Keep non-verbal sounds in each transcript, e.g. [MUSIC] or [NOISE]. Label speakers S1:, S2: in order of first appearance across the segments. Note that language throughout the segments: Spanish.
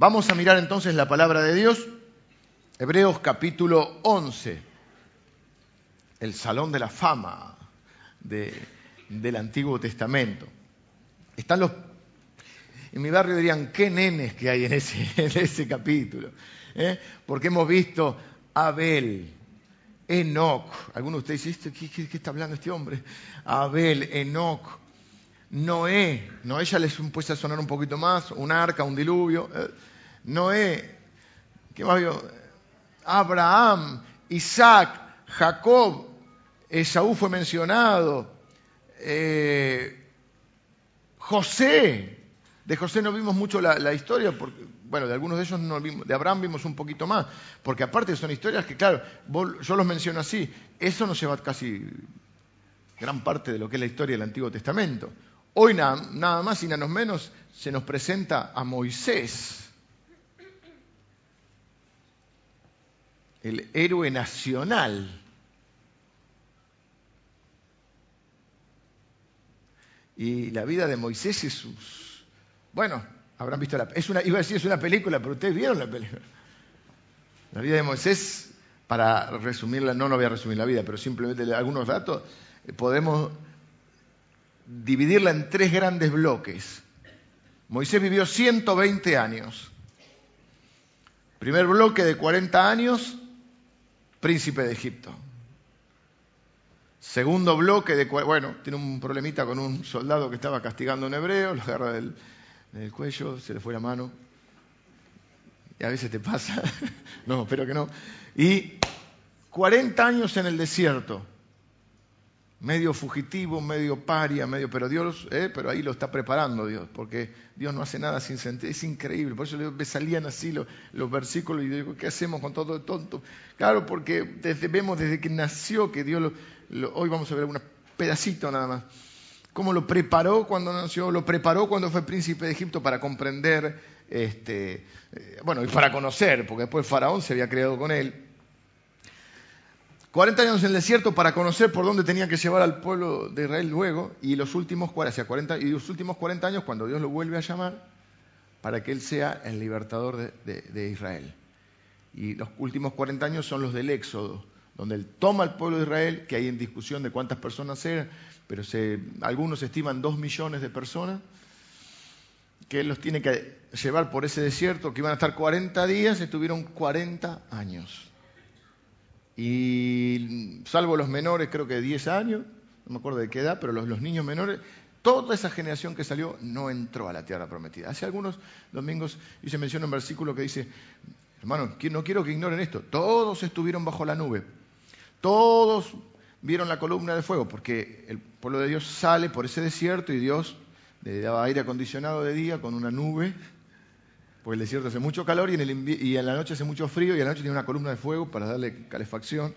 S1: Vamos a mirar entonces la palabra de Dios, Hebreos capítulo 11, el salón de la fama del Antiguo Testamento. Están los, en mi barrio dirían, qué nenes que hay en ese, [LAUGHS] capítulo, ¿eh? porque hemos visto Abel, Enoch, algunos de ustedes dicen, ¿qué, qué, está hablando este hombre? Abel, Enoch, Noé, Noé ya les puede sonar un poquito más, un arca, un diluvio. ¿eh? Noé, ¿qué más vio? Abraham, Isaac, Jacob, Esaú fue mencionado, eh, José, de José no vimos mucho la, historia, porque, bueno, de algunos de ellos no vimos, de Abraham vimos un poquito más, porque aparte son historias que, claro, yo los menciono así, eso nos lleva casi gran parte de lo que es la historia del Antiguo Testamento. Hoy nada más y nada menos se nos presenta a Moisés, el héroe nacional. Y la vida de Moisés es sus... Bueno, habrán visto la... Es una, iba a decir es una película, pero ustedes vieron la película. La vida de Moisés, para resumirla, no, no voy a resumir la vida, pero simplemente algunos datos, eh, podemos dividirla en tres grandes bloques. Moisés vivió 120 años. Primer bloque de 40 años, príncipe de Egipto. Segundo bloque de, bueno, tiene un problemita con un soldado que estaba castigando a un hebreo, lo agarra del, del cuello, se le fue la mano. Y a veces te pasa, [LAUGHS] no, espero que no. Y 40 años en el desierto, medio fugitivo, medio paria, medio, pero Dios, eh, pero ahí lo está preparando Dios, porque Dios no hace nada sin sentido, es increíble, por eso me salían así los, versículos y digo, ¿qué hacemos con todo tonto? Claro, porque desde, vemos desde que nació que Dios lo, hoy vamos a ver un pedacito nada más, cómo lo preparó cuando nació, lo preparó cuando fue príncipe de Egipto para comprender, este, eh, bueno, y para conocer, porque después Faraón se había creado con él, 40 años en el desierto para conocer por dónde tenía que llevar al pueblo de Israel luego, y los últimos, 40, y los últimos 40 años cuando Dios lo vuelve a llamar, para que Él sea el libertador de, Israel. Y los últimos 40 años son los del Éxodo, donde Él toma al pueblo de Israel, que hay en discusión de cuántas personas eran, pero algunos estiman dos millones de personas, que Él los tiene que llevar por ese desierto, que iban a estar 40 días, estuvieron 40 años. Y salvo los menores, creo que de 10 años, no me acuerdo de qué edad, pero los, niños menores, toda esa generación que salió no entró a la tierra prometida. Hace algunos domingos y se menciona un versículo que dice, hermano, no quiero que ignoren esto, todos estuvieron bajo la nube, todos vieron la columna de fuego, porque el pueblo de Dios sale por ese desierto y Dios le daba aire acondicionado de día con una nube porque el desierto hace mucho calor y en, la noche hace mucho frío y en la noche tiene una columna de fuego para darle calefacción.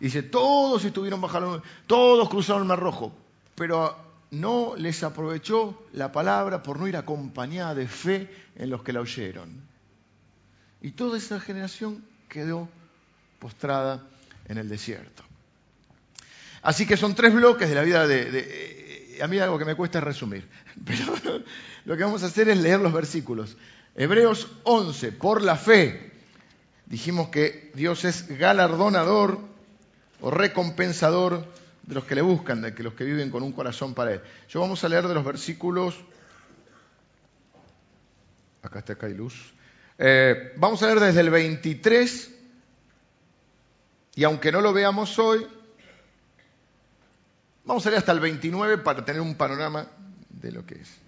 S1: Y dice, todos estuvieron bajo todos cruzaron el Mar Rojo, pero no les aprovechó la palabra por no ir acompañada de fe en los que la oyeron. Y toda esa generación quedó postrada en el desierto. Así que son tres bloques de la vida de, de, A mí algo que me cuesta es resumir, [LAUGHS] pero lo que vamos a hacer es leer los versículos Hebreos 11, por la fe. Dijimos que Dios es galardonador o recompensador de los que le buscan, de los que viven con un corazón para Él. Yo vamos a leer de los versículos. Acá está, acá hay luz. Eh, vamos a leer desde el 23, y aunque no lo veamos hoy, vamos a leer hasta el 29 para tener un panorama de lo que es.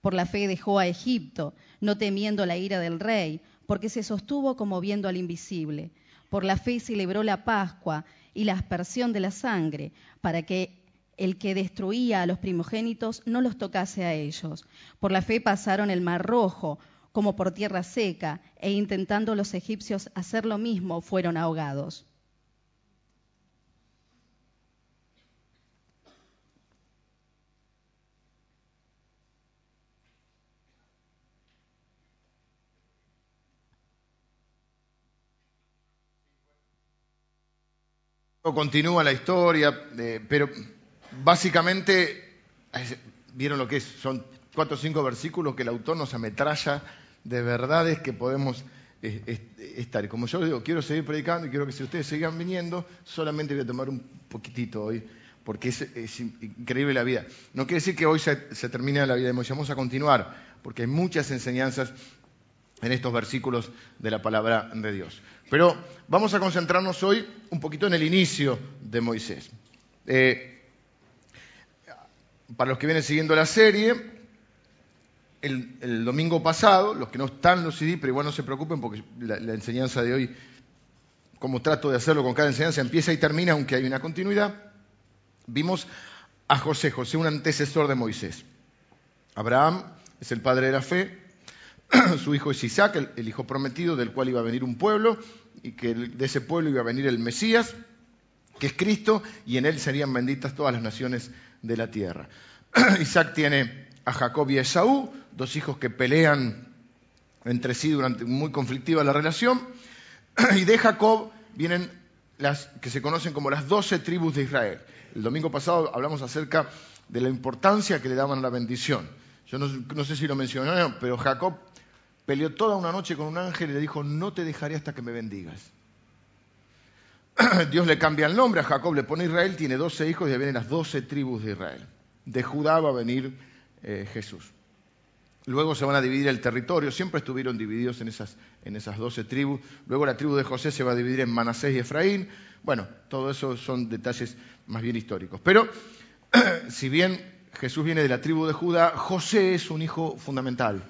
S2: Por la fe dejó a Egipto, no temiendo la ira del rey, porque se sostuvo como viendo al invisible. Por la fe celebró la Pascua y la aspersión de la sangre, para que el que destruía a los primogénitos no los tocase a ellos. Por la fe pasaron el mar rojo, como por tierra seca, e intentando los egipcios hacer lo mismo, fueron ahogados.
S1: Continúa la historia, eh, pero básicamente, ¿vieron lo que es? Son cuatro o cinco versículos que el autor nos ametralla de verdades que podemos eh, estar. Y como yo digo, quiero seguir predicando y quiero que si ustedes sigan viniendo, solamente voy a tomar un poquitito hoy, porque es, increíble la vida. No quiere decir que hoy se, se termine la vida de Moisés, vamos a continuar, porque hay muchas enseñanzas en estos versículos de la palabra de Dios. Pero vamos a concentrarnos hoy un poquito en el inicio de Moisés. Eh, para los que vienen siguiendo la serie, el, domingo pasado, los que no están los CD, pero igual no se preocupen porque la, enseñanza de hoy, como trato de hacerlo con cada enseñanza, empieza y termina, aunque hay una continuidad, vimos a José, José un antecesor de Moisés. Abraham es el padre de la fe, [CLEARS THROAT] su hijo es Isaac, el, hijo prometido, del cual iba a venir un pueblo, y que de ese pueblo iba a venir el Mesías, que es Cristo, y en él serían benditas todas las naciones de la tierra. [CLEARS THROAT] Isaac tiene a Jacob y a Esaú, dos hijos que pelean entre sí durante muy conflictiva la relación, [CLEARS THROAT] y de Jacob vienen las que se conocen como las doce tribus de Israel. El domingo pasado hablamos acerca de la importancia que le daban a la bendición. Yo no, sé si lo mencionaron, pero Jacob peleó toda una noche con un ángel y le dijo, no te dejaré hasta que me bendigas. [CLEARS THROAT] Dios le cambia el nombre a Jacob, le pone Israel, tiene doce hijos y vienen las doce tribus de Israel. De Judá va a venir eh, Jesús. Luego se van a dividir el territorio, siempre estuvieron divididos en esas, en esas 12 tribus. Luego la tribu de José se va a dividir en Manasés y Efraín. Bueno, todo eso son detalles más bien históricos. Pero [CLEARS THROAT] si bien Jesús viene de la tribu de Judá, José es un hijo fundamental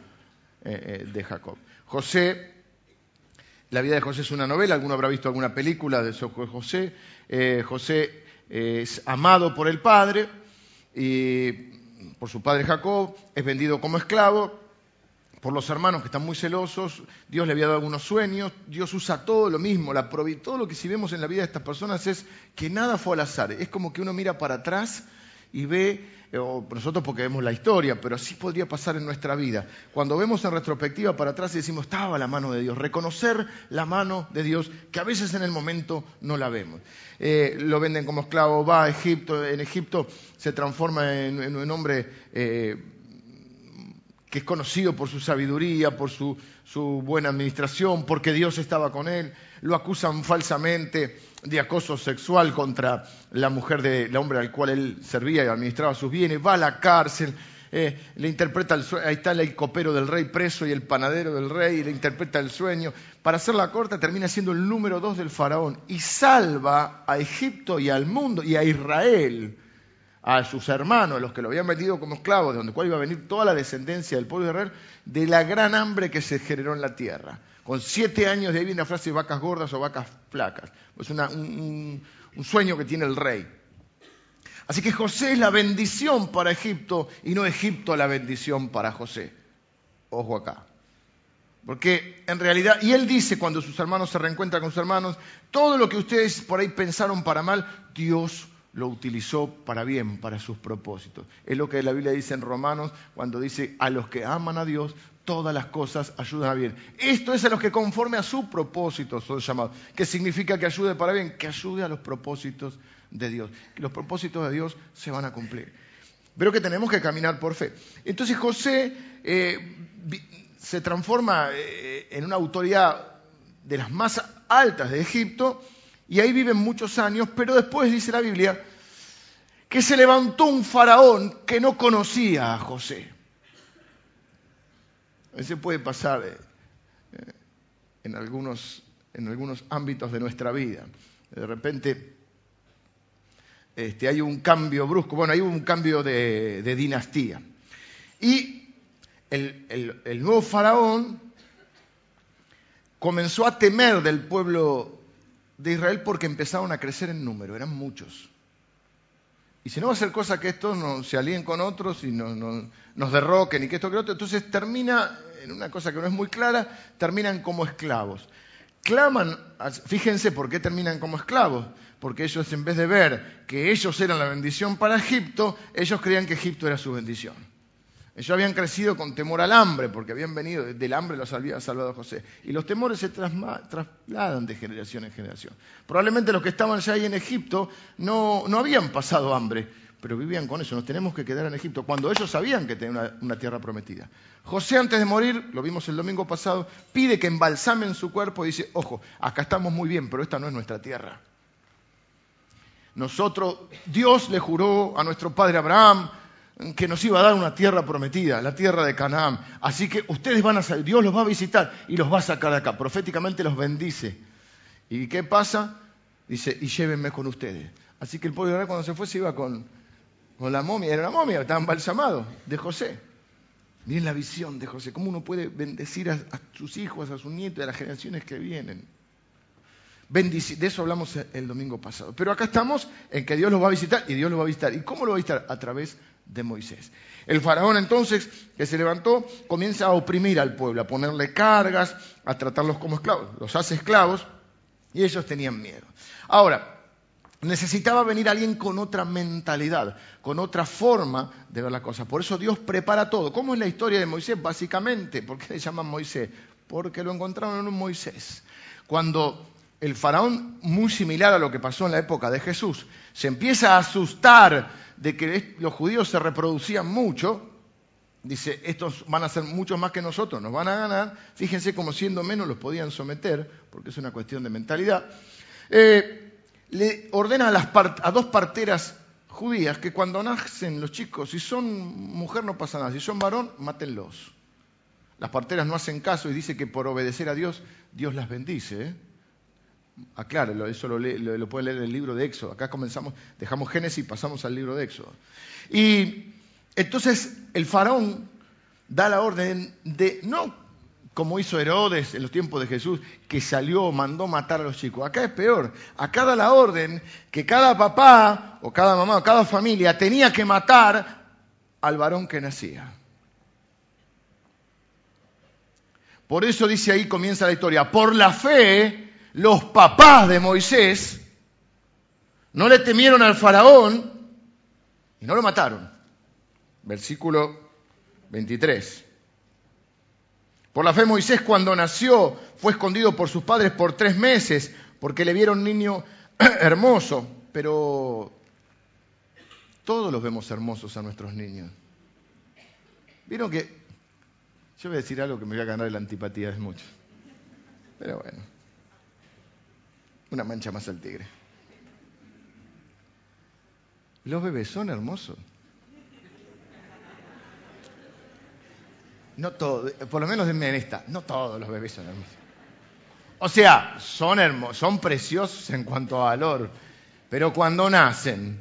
S1: eh, eh, de Jacob. José, la vida de José es una novela, alguno habrá visto alguna película de José. Eh, José es amado por el padre y por su padre Jacob, es vendido como esclavo por los hermanos que están muy celosos, Dios le había dado algunos sueños, Dios usa todo lo mismo, la todo lo que si vemos en la vida de estas personas es que nada fue al azar, es como que uno mira para atrás y ve o nosotros porque vemos la historia, pero así podría pasar en nuestra vida. Cuando vemos en retrospectiva para atrás y decimos, estaba la mano de Dios, reconocer la mano de Dios, que a veces en el momento no la vemos. Eh, lo venden como esclavo, va a Egipto, en Egipto se transforma en, un hombre eh, que es conocido por su sabiduría, por su buena administración, porque Dios estaba con él, lo acusan falsamente de acoso sexual contra la mujer del hombre al cual él servía y administraba sus bienes, va a la cárcel, eh, le interpreta el sueño, ahí está el copero del rey preso y el panadero del rey, y le interpreta el sueño. Para hacerla corta, termina siendo el número dos del faraón y salva a Egipto y al mundo y a Israel, a sus hermanos, los que lo habían metido como esclavos, de donde cual iba a venir toda la descendencia del pueblo de Israel, de la gran hambre que se generó en la tierra. Con siete años de ahí viene la frase vacas gordas o vacas flacas. Es un, sueño que tiene el rey. Así que José es la bendición para Egipto y no Egipto la bendición para José. Ojo acá. Porque en realidad, y él dice cuando sus hermanos se reencuentran con sus hermanos, todo lo que ustedes por ahí pensaron para mal, Dios lo utilizó para bien, para sus propósitos. Es lo que la Biblia dice en Romanos cuando dice, a los que aman a Dios, todas las cosas ayudan a bien. Esto es a los que conforme a su propósito son llamados. ¿Qué significa que ayude para bien? Que ayude a los propósitos de Dios. Que los propósitos de Dios se van a cumplir. Pero que tenemos que caminar por fe. Entonces José eh, se transforma eh, en una autoridad de las más altas de Egipto y ahí viven muchos años, pero después dice la Biblia que se levantó un faraón que no conocía a José. Eso puede pasar eh, eh, en, algunos, en algunos ámbitos de nuestra vida. De repente este, hay un cambio brusco, bueno, hay un cambio de, dinastía. Y el, el, nuevo faraón comenzó a temer del pueblo de Israel porque empezaron a crecer en número, eran muchos. Y si no va a ser cosa que estos no se alíen con otros y no, nos derroquen y que esto que otro, entonces termina en una cosa que no es muy clara, terminan como esclavos. Claman, fíjense por qué terminan como esclavos, porque ellos en vez de ver que ellos eran la bendición para Egipto, ellos creían que Egipto era su bendición. Ellos habían crecido con temor al hambre, porque habían venido del hambre los había salvado José. Y los temores se trasladan de generación en generación. Probablemente los que estaban ya ahí en Egipto no, no habían pasado hambre, pero vivían con eso. Nos tenemos que quedar en Egipto, cuando ellos sabían que tenían una, tierra prometida. José, antes de morir, lo vimos el domingo pasado, pide que embalsamen su cuerpo y dice, ojo, acá estamos muy bien, pero esta no es nuestra tierra. Nosotros, Dios le juró a nuestro padre Abraham, que nos iba a dar una tierra prometida, la tierra de Canaán. Así que ustedes van a salir, Dios los va a visitar y los va a sacar de acá. Proféticamente los bendice. ¿Y qué pasa? Dice, y llévenme con ustedes. Así que el pueblo de Israel cuando se fue se iba con, con la momia, era una momia, estaba embalsamado, de José. Miren la visión de José, cómo uno puede bendecir a, a sus hijos, a sus nietos, a las generaciones que vienen. De eso hablamos el domingo pasado. Pero acá estamos en que Dios los va a visitar y Dios los va a visitar. ¿Y cómo lo va a visitar? A través de Moisés. El faraón entonces, que se levantó, comienza a oprimir al pueblo, a ponerle cargas, a tratarlos como esclavos. Los hace esclavos y ellos tenían miedo. Ahora, necesitaba venir alguien con otra mentalidad, con otra forma de ver la cosa. Por eso Dios prepara todo. ¿Cómo es la historia de Moisés? Básicamente, ¿por qué le llaman Moisés? Porque lo encontraron en un Moisés. Cuando el faraón, muy similar a lo que pasó en la época de Jesús, se empieza a asustar de que los judíos se reproducían mucho, dice, estos van a ser muchos más que nosotros, nos van a ganar, fíjense como siendo menos los podían someter, porque es una cuestión de mentalidad, eh, le ordena a, a dos parteras judías que cuando nacen los chicos, si son mujer no pasa nada, si son varón, mátenlos. Las parteras no hacen caso y dice que por obedecer a Dios, Dios las bendice. ¿eh? Aclárelo, eso lo, lo, puede leer en el libro de Éxodo. Acá comenzamos, dejamos Génesis y pasamos al libro de Éxodo. Y entonces el faraón da la orden de, no como hizo Herodes en los tiempos de Jesús, que salió, mandó matar a los chicos. Acá es peor. Acá da la orden que cada papá o cada mamá o cada familia tenía que matar al varón que nacía. Por eso dice ahí, comienza la historia, por la fe los papás de Moisés no le temieron al faraón y no lo mataron. Versículo 23. Por la fe Moisés cuando nació fue escondido por sus padres por tres meses porque le vieron niño [CLEARS THROAT] hermoso, pero todos los vemos hermosos a nuestros niños. Vieron que yo voy a decir algo que me voy a ganar la antipatía de muchos. Pero bueno. Una mancha más al tigre. Los bebés son hermosos. No todos, por lo menos en esta, no todos los bebés son hermosos. O sea, son hermosos, son preciosos en cuanto a valor, pero cuando nacen,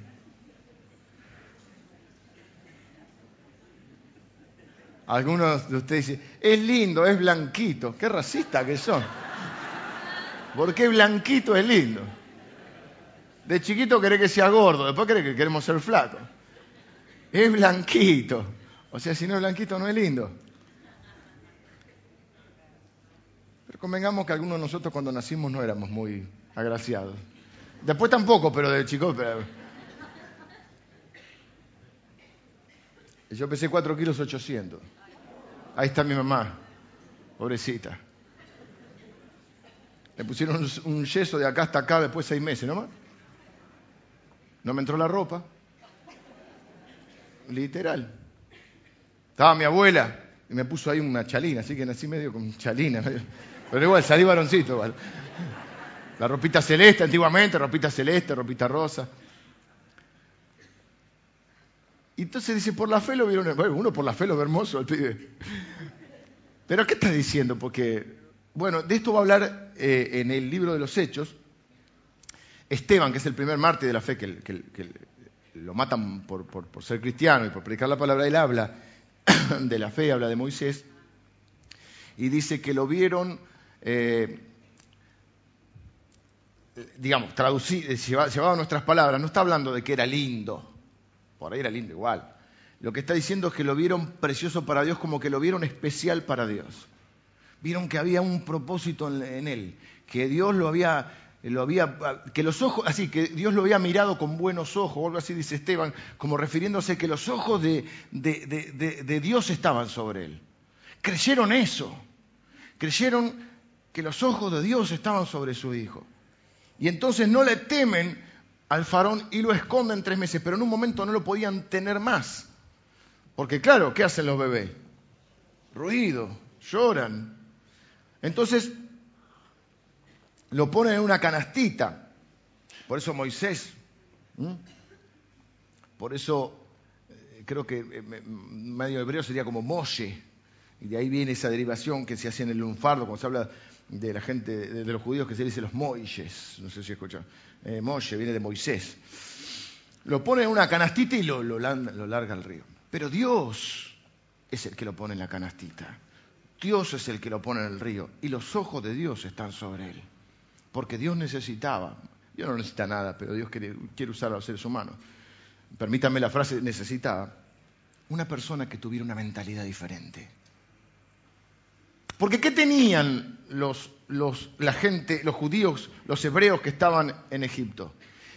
S1: algunos de ustedes dicen, es lindo, es blanquito, qué racista que son. Porque blanquito es lindo. De chiquito querés que sea gordo, después querés que queremos ser flacos. Es blanquito. O sea, si no es blanquito no es lindo. Pero convengamos que algunos de nosotros cuando nacimos no éramos muy agraciados. Después tampoco, pero de chico. Yo pesé 4 kilos 800. Ahí está mi mamá, pobrecita. Me pusieron un yeso de acá hasta acá después de seis meses, ¿no No me entró la ropa. Literal. Estaba mi abuela y me puso ahí una chalina, así que nací medio con chalina. Pero igual, salí varoncito igual. La ropita celeste antiguamente, ropita celeste, ropita rosa. Y entonces dice, por la fe lo vieron, bueno, uno por la fe lo ve hermoso el pibe. Pero ¿qué está diciendo? Porque bueno, de esto va a hablar eh, en el libro de los Hechos. Esteban, que es el primer mártir de la fe, que, lo matan por, ser cristiano y por predicar la palabra, él habla [COUGHS] de la fe, habla de Moisés, y dice que lo vieron, eh, digamos, traducido, llevado nuestras palabras, no está hablando de que era lindo, por ahí era lindo igual. Lo que está diciendo es que lo vieron precioso para Dios como que lo vieron especial para Dios. Vieron que había un propósito en él, que Dios lo había, lo había, que los ojos, así, que Dios lo había mirado con buenos ojos, o algo así dice Esteban, como refiriéndose que los ojos de, de Dios estaban sobre él. Creyeron eso, creyeron que los ojos de Dios estaban sobre su hijo. Y entonces no le temen al faraón y lo esconden tres meses, pero en un momento no lo podían tener más. Porque claro, ¿qué hacen los bebés? Ruido, lloran. Entonces lo ponen en una canastita. Por eso Moisés, por eso eh, creo que eh, medio hebreo sería como Moshe, y de ahí viene esa derivación que se hace en el lunfardo, cuando se habla de la gente, de, los judíos, que se dice los Moisés, no sé si escuchan. Eh, Moshe viene de Moisés. Lo pone en una canastita y lo, lo larga al río. Pero Dios es el que lo pone en la canastita. Dios es el que lo pone en el río. Y los ojos de Dios están sobre él. Porque Dios necesitaba, Dios no necesita nada, pero Dios quiere, usar a los seres humanos. Permítanme la frase, necesitaba una persona que tuviera una mentalidad diferente. Porque ¿qué tenían los, los, la gente, los judíos, los hebreos que estaban en Egipto?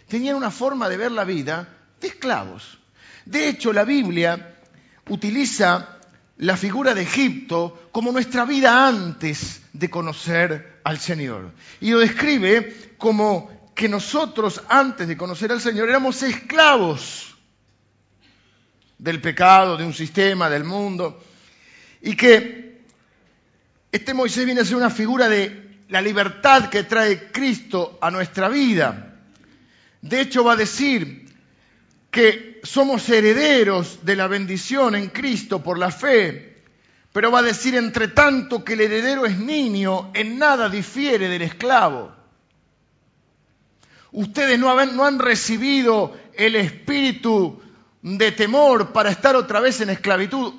S1: Tenían una forma de ver la vida de esclavos. De hecho, la Biblia utiliza la figura de Egipto como nuestra vida antes de conocer al Señor. Y lo describe como que nosotros antes de conocer al Señor éramos esclavos del pecado, de un sistema, del mundo, y que este Moisés viene a ser una figura de la libertad que trae Cristo a nuestra vida. De hecho, va a decir que somos herederos de la bendición en Cristo por la fe, pero va a decir, entre tanto, que el heredero es niño, en nada difiere del esclavo. Ustedes no han, no han recibido el espíritu de temor para estar otra vez en esclavitud,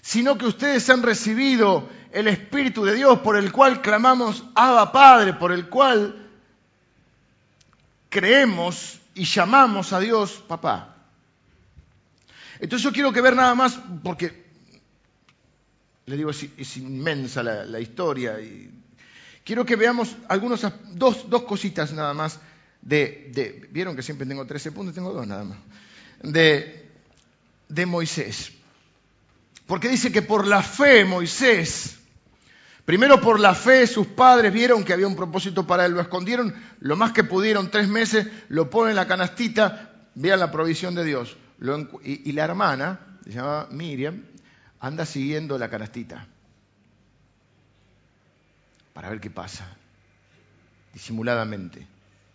S1: sino que ustedes han recibido el Espíritu de Dios por el cual clamamos Abba Padre, por el cual creemos y llamamos a Dios papá. Entonces yo quiero que ver nada más, porque le digo, es, inmensa la, historia, y quiero que veamos algunos, dos, dos cositas nada más de, vieron que siempre tengo 13 puntos, tengo dos nada más, de Moisés. Porque dice que por la fe Moisés Primero por la fe sus padres vieron que había un propósito para él, lo escondieron lo más que pudieron, tres meses, lo ponen en la canastita, vean la provisión de Dios. y, la hermana, se llama Miriam, anda siguiendo la canastita para ver qué pasa, disimuladamente.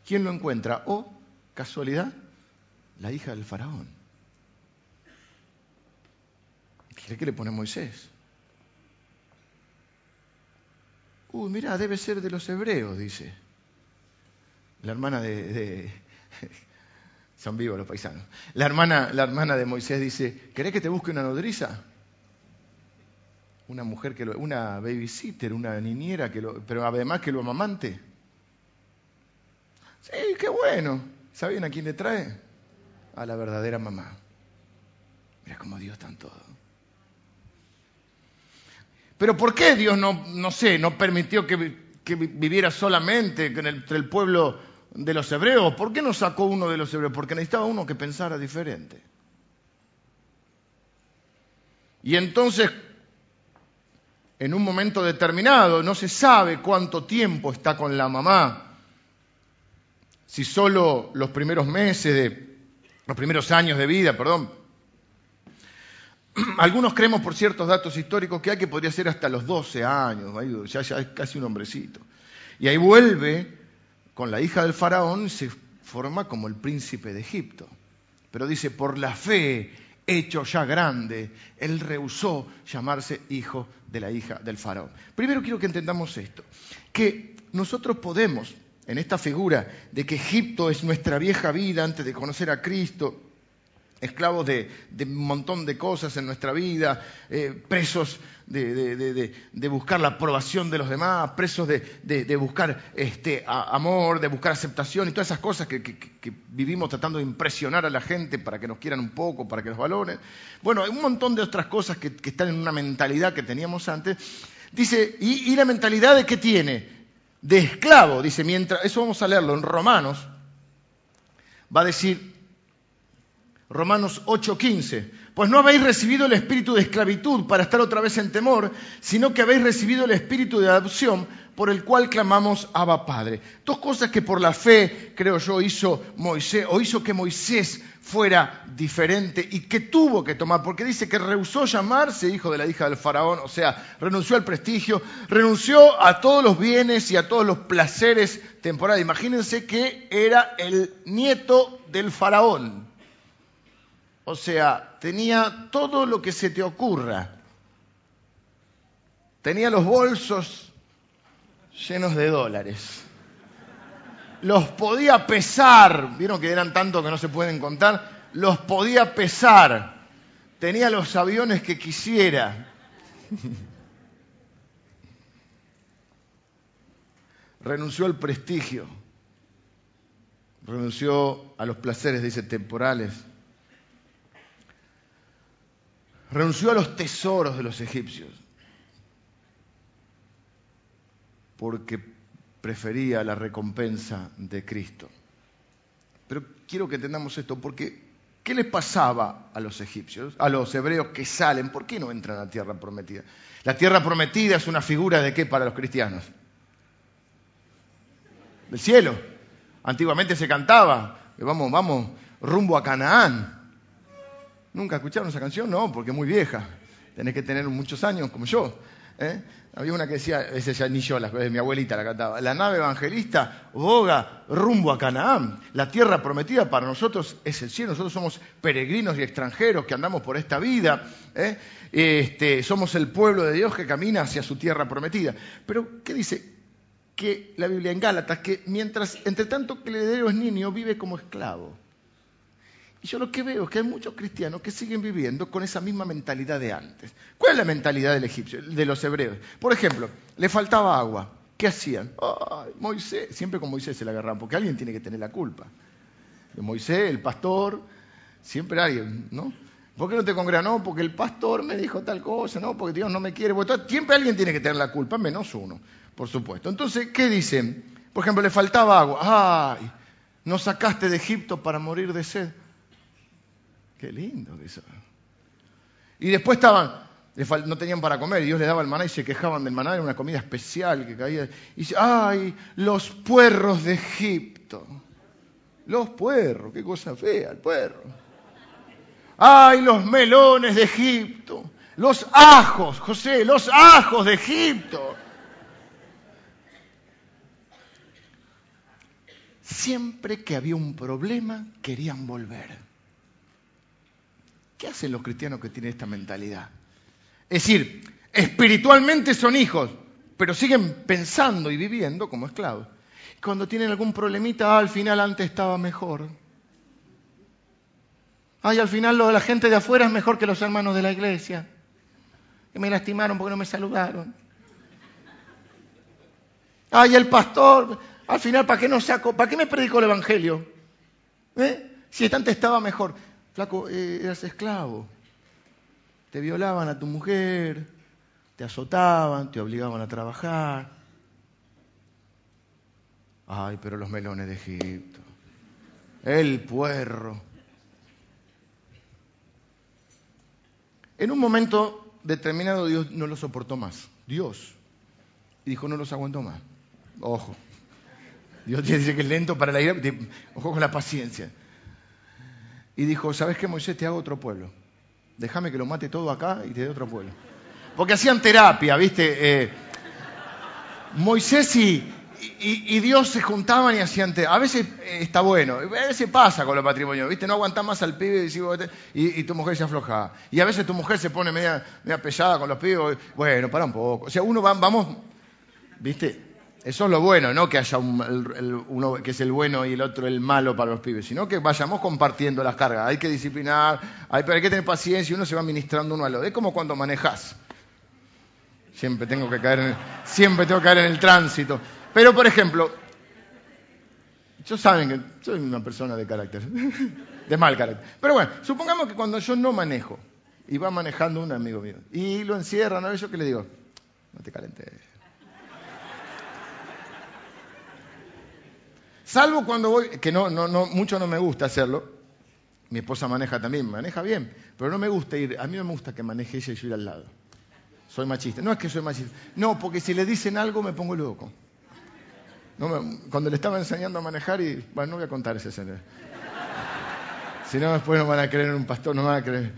S1: ¿Quién lo encuentra? O, casualidad, la hija del faraón. ¿Qué le pone Moisés? Uy, mira, debe ser de los hebreos, dice. La hermana de, [LAUGHS] Son vivos los paisanos. La hermana, la hermana de Moisés dice, ¿querés que te busque una nodriza? Una mujer que lo, una babysitter, una niñera, que lo, pero además que lo amamante. Sí, qué bueno. ¿Saben a quién le trae? A la verdadera mamá. Mira cómo Dios está en todo. Pero ¿por qué Dios no, no sé, no permitió que, viviera solamente entre el pueblo de los hebreos? ¿Por qué no sacó uno de los hebreos? Porque necesitaba uno que pensara diferente. Y entonces, en un momento determinado, no se sabe cuánto tiempo está con la mamá, si solo los primeros meses de, los primeros años de vida, perdón, [CLEARS THROAT] Algunos creemos por ciertos datos históricos que hay que podría ser hasta los 12 años, ya, ya es casi un hombrecito. Y ahí vuelve con la hija del faraón, se forma como el príncipe de Egipto. Pero dice, por la fe, hecho ya grande, él rehusó llamarse hijo de la hija del faraón. Primero quiero que entendamos esto, que nosotros podemos, en esta figura de que Egipto es nuestra vieja vida antes de conocer a Cristo, esclavos de, un montón de cosas en nuestra vida, eh, presos de, buscar la aprobación de los demás, presos de, buscar este, amor, de buscar aceptación y todas esas cosas que, vivimos tratando de impresionar a la gente para que nos quieran un poco, para que nos valoren. Bueno, hay un montón de otras cosas que, están en una mentalidad que teníamos antes. Dice, ¿y, ¿y la mentalidad de qué tiene? De esclavo, dice, mientras, eso vamos a leerlo en Romanos, va a decir, Romanos 8:15. Pues no habéis recibido el espíritu de esclavitud para estar otra vez en temor, sino que habéis recibido el espíritu de adopción por el cual clamamos Abba Padre. Dos cosas que por la fe, creo yo, hizo Moisés, o hizo que Moisés fuera diferente y que tuvo que tomar, porque dice que rehusó llamarse hijo de la hija del faraón, o sea, renunció al prestigio, renunció a todos los bienes y a todos los placeres temporales. Imagínense que era el nieto del faraón. O sea, tenía todo lo que se te ocurra. Tenía los bolsos llenos de dólares. Los podía pesar, vieron que eran tantos que no se pueden contar, los podía pesar. Tenía los aviones que quisiera. renunció al prestigio, renunció a los placeres, dice, temporales renunció a los tesoros de los egipcios porque prefería la recompensa de Cristo. Pero quiero que entendamos esto, porque ¿qué les pasaba a los egipcios, a los hebreos que salen? ¿Por qué no entran a la tierra prometida? La tierra prometida es una figura de qué para los cristianos? Del cielo. Antiguamente se cantaba, vamos, vamos, rumbo a Canaán. ¿Nunca escucharon esa canción? No, porque es muy vieja. Tenés que tener muchos años como yo. ¿eh? Había una que decía, esa ya ni yo, la, mi abuelita la cantaba. La nave evangelista boga rumbo a Canaán. La tierra prometida para nosotros es el cielo. Nosotros somos peregrinos y extranjeros que andamos por esta vida. ¿eh? Este, somos el pueblo de Dios que camina hacia su tierra prometida. Pero, ¿qué dice? Que la Biblia en Gálatas, que mientras, entre tanto que el es niño, vive como esclavo. Y yo lo que veo es que hay muchos cristianos que siguen viviendo con esa misma mentalidad de antes. ¿Cuál es la mentalidad del egipcio, de los hebreos? Por ejemplo, le faltaba agua. ¿Qué hacían? Ay, Moisés, siempre con Moisés se la agarraban, porque alguien tiene que tener la culpa. Moisés, el pastor, siempre alguien, ¿no? ¿Por qué no te congregas? No, porque el pastor me dijo tal cosa, no, porque Dios no me quiere. siempre alguien tiene que tener la culpa, menos uno, por supuesto. Entonces, ¿qué dicen? Por ejemplo, le faltaba agua. Ay, nos sacaste de Egipto para morir de sed. Qué lindo eso. Y después estaban, no tenían para comer, y Dios les daba el maná y se quejaban del maná, era una comida especial que caía. Y dice, ¡ay, los puerros de Egipto! Los puerros, qué cosa fea, el puerro. ¡Ay, los melones de Egipto! Los ajos, José, los ajos de Egipto. Siempre que había un problema, querían volver. ¿Qué hacen los cristianos que tienen esta mentalidad? Es decir, espiritualmente son hijos, pero siguen pensando y viviendo como esclavos. Cuando tienen algún problemita, ah, al final antes estaba mejor. Ay, al final lo de la gente de afuera es mejor que los hermanos de la iglesia. Que me lastimaron porque no me saludaron. Ay, el pastor, al final, ¿para qué no saco? ¿Para qué me predicó el evangelio? ¿Eh? Si antes estaba mejor. Flaco, eh, eras esclavo. Te violaban a tu mujer, te azotaban, te obligaban a trabajar. Ay, pero los melones de Egipto. El puerro. En un momento determinado Dios no lo soportó más. Dios. Y dijo, no los aguanto más. Ojo. Dios dice que es lento para la ira. Ojo con la paciencia y dijo, ¿sabes qué, Moisés? Te hago otro pueblo. Déjame que lo mate todo acá y te dé otro pueblo. Porque hacían terapia, ¿viste? Eh, Moisés y, Dios se juntaban y hacían terapia. A veces eh, está bueno, a veces pasa con los matrimonios, ¿viste? No aguantás más al pibe y, y, tu mujer se afloja. Y a veces tu mujer se pone media, media pesada con los pibes. Bueno, para un poco. O sea, uno va, vamos, ¿viste? Eso es lo bueno, no que haya uno que es el bueno y el otro el malo para los pibes, sino que vayamos compartiendo las cargas. Hay que disciplinar, hay, hay que tener paciencia y uno se va ministrando uno a lo. Es como cuando manejas. Siempre tengo que caer en siempre tengo que caer en el tránsito. Pero, por ejemplo, yo saben que soy una persona de carácter, [LAUGHS] de mal carácter. Pero bueno, supongamos que cuando yo no manejo y va manejando un amigo mío y lo encierran, ¿no? yo que le digo, no te calentes Salvo cuando voy, que no, no, no, mucho no me gusta hacerlo. Mi esposa maneja también, maneja bien, pero no me gusta ir, a mí no me gusta que maneje ella y yo ir al lado. Soy machista. No es que soy machista. No, porque si le dicen algo me pongo loco. cuando le estaba enseñando a manejar y, bueno, no voy a contar ese escena. Si no, después no van a creer en un pastor, no van a creer.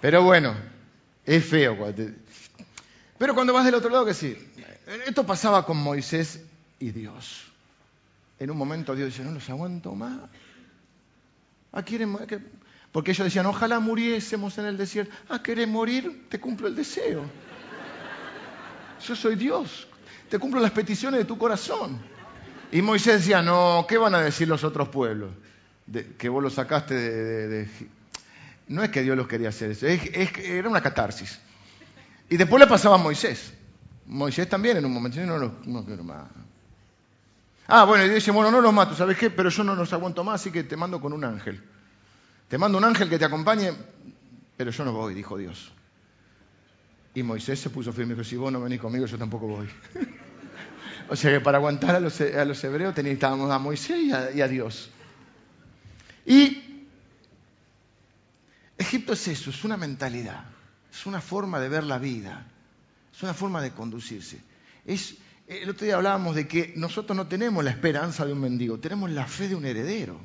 S1: Pero bueno, es feo. Pero cuando vas del otro lado, que sí. Esto pasaba con Moisés y Dios. En un momento Dios dice, no los aguanto más. ¿A ah, quieren, porque ellos decían, ojalá muriésemos en el desierto. Ah, ¿querés morir? Te cumplo el deseo. Yo soy Dios. Te cumplo las peticiones de tu corazón. Y Moisés decía, no, ¿qué van a decir los otros pueblos? que vos los sacaste de, No es que Dios los quería hacer eso, era una catarsis. Y después le pasaba a Moisés. Moisés también en un momento, no, no, no quiero más. Ah, bueno, y dice, bueno, no los mato, ¿sabes qué? Pero yo no los aguanto más, así que te mando con un ángel. Te mando un ángel que te acompañe, pero yo no voy, dijo Dios. Y Moisés se puso firme y dijo, si vos no venís conmigo, yo tampoco voy. [LAUGHS] o sea que para aguantar a los, hebreos teníamos a Moisés y a, y a Dios. Y Egipto es eso, es una mentalidad, es una forma de ver la vida, es una forma de conducirse. Es, el otro día hablábamos de que nosotros no tenemos la esperanza de un mendigo, tenemos la fe de un heredero.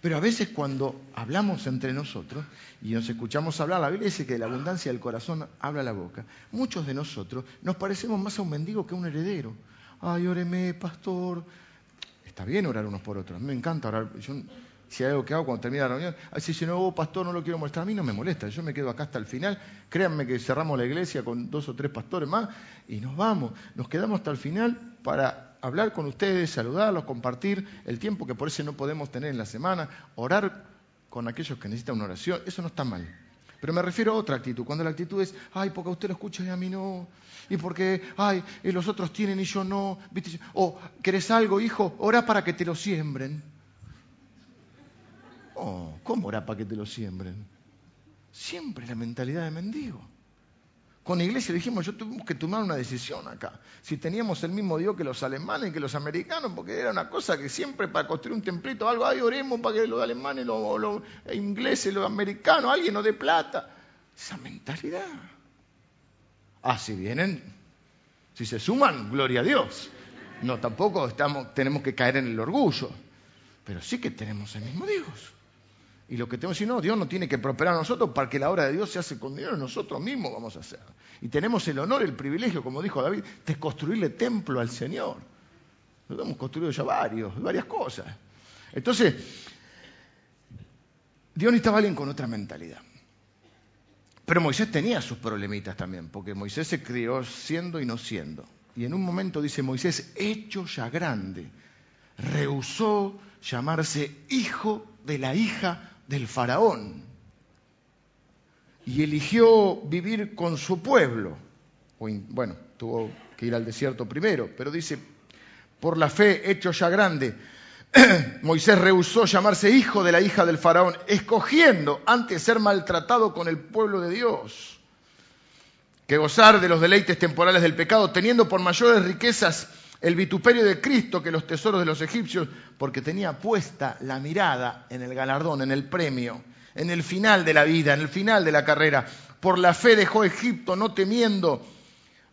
S1: Pero a veces cuando hablamos entre nosotros y nos escuchamos hablar, la Biblia dice que de la abundancia del corazón habla la boca. Muchos de nosotros nos parecemos más a un mendigo que a un heredero. Ay, óreme, pastor. Está bien orar unos por otros. Me encanta orar. Si hay algo que hago cuando termina la reunión, si si no, oh, pastor, no lo quiero mostrar, a mí no me molesta, yo me quedo acá hasta el final. Créanme que cerramos la iglesia con dos o tres pastores más y nos vamos. Nos quedamos hasta el final para hablar con ustedes, saludarlos, compartir el tiempo que por eso no podemos tener en la semana, orar con aquellos que necesitan una oración. Eso no está mal. Pero me refiero a otra actitud, cuando la actitud es, ay, porque usted lo escucha y a mí no, y porque, ay, y los otros tienen y yo no, o querés algo, hijo, ora para que te lo siembren. Oh, ¿cómo era para que te lo siembren? Siempre la mentalidad de mendigo. Con la iglesia dijimos, yo tuvimos que tomar una decisión acá. Si teníamos el mismo Dios que los alemanes, que los americanos, porque era una cosa que siempre para construir un templito, algo, ay, oremos para que los alemanes, los, los ingleses, los americanos, alguien nos dé plata. Esa mentalidad. Ah, si vienen, si se suman, gloria a Dios. No, tampoco estamos, tenemos que caer en el orgullo, pero sí que tenemos el mismo Dios. Y lo que tenemos que decir, no, Dios no tiene que prosperar a nosotros para que la obra de Dios se hace con dinero, nosotros mismos vamos a hacer. Y tenemos el honor, el privilegio, como dijo David, de construirle templo al Señor. Lo hemos construido ya varios, varias cosas. Entonces, Dios necesitaba alguien con otra mentalidad. Pero Moisés tenía sus problemitas también, porque Moisés se crió siendo y no siendo. Y en un momento dice Moisés, hecho ya grande, rehusó llamarse hijo de la hija del faraón y eligió vivir con su pueblo. Bueno, tuvo que ir al desierto primero, pero dice, por la fe hecho ya grande, [CLEARS THROAT] Moisés rehusó llamarse hijo de la hija del faraón, escogiendo antes ser maltratado con el pueblo de Dios, que gozar de los deleites temporales del pecado, teniendo por mayores riquezas el vituperio de Cristo que los tesoros de los egipcios, porque tenía puesta la mirada en el galardón, en el premio, en el final de la vida, en el final de la carrera. Por la fe dejó Egipto, no temiendo,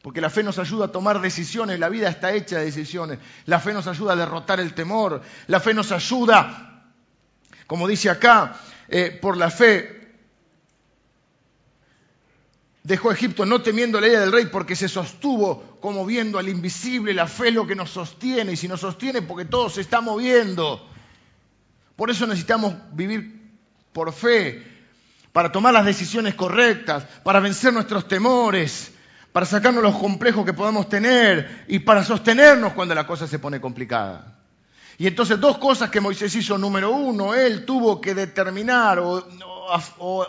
S1: porque la fe nos ayuda a tomar decisiones, la vida está hecha de decisiones. La fe nos ayuda a derrotar el temor, la fe nos ayuda, como dice acá, eh, por la fe Dejó Egipto no temiendo la idea del rey porque se sostuvo como viendo al invisible, la fe es lo que nos sostiene y si nos sostiene porque todo se está moviendo. Por eso necesitamos vivir por fe, para tomar las decisiones correctas, para vencer nuestros temores, para sacarnos los complejos que podamos tener y para sostenernos cuando la cosa se pone complicada. Y entonces dos cosas que Moisés hizo. Número uno, él tuvo que determinar o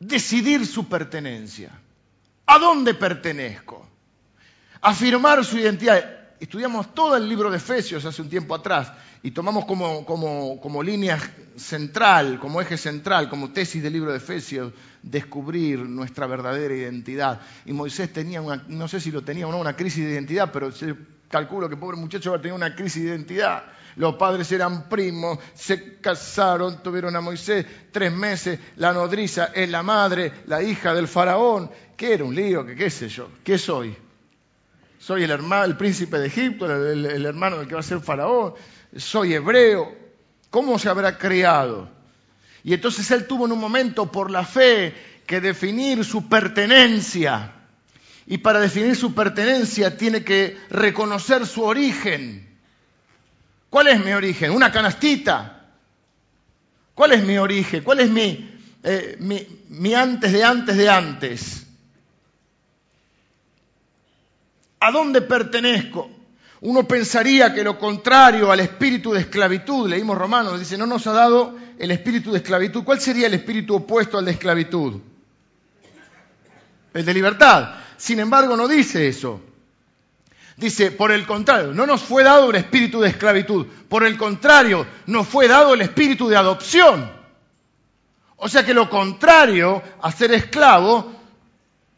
S1: decidir su pertenencia. ¿A dónde pertenezco? Afirmar su identidad. Estudiamos todo el libro de Efesios hace un tiempo atrás y tomamos como, como, línea central, como eje central, como tesis del libro de Efesios, descubrir nuestra verdadera identidad. Y Moisés tenía una, no sé si lo tenía o no, una crisis de identidad, pero calculo que pobre muchacho va a tener una crisis de identidad. Los padres eran primos, se casaron, tuvieron a Moisés tres meses, la nodriza es la madre, la hija del faraón. ¿Qué era un lío? ¿Qué, qué sé yo? ¿Qué soy? Soy el, hermano, el príncipe de Egipto, el hermano del que va a ser faraón soy hebreo. ¿Cómo se habrá criado? Y entonces él tuvo en un momento por la fe que definir su pertenencia. Y para definir su pertenencia tiene que reconocer su origen. ¿Cuál es mi origen? Una canastita. ¿Cuál es mi origen? ¿Cuál es mi, eh, mi antes de antes de antes? ¿A dónde pertenezco? Uno pensaría que lo contrario al espíritu de esclavitud, leímos Romanos, dice, no nos ha dado el espíritu de esclavitud. ¿Cuál sería el espíritu opuesto al de esclavitud? El de libertad. Sin embargo, no dice eso. Dice, por el contrario, no nos fue dado el espíritu de esclavitud, por el contrario, nos fue dado el espíritu de adopción. O sea que lo contrario a ser esclavo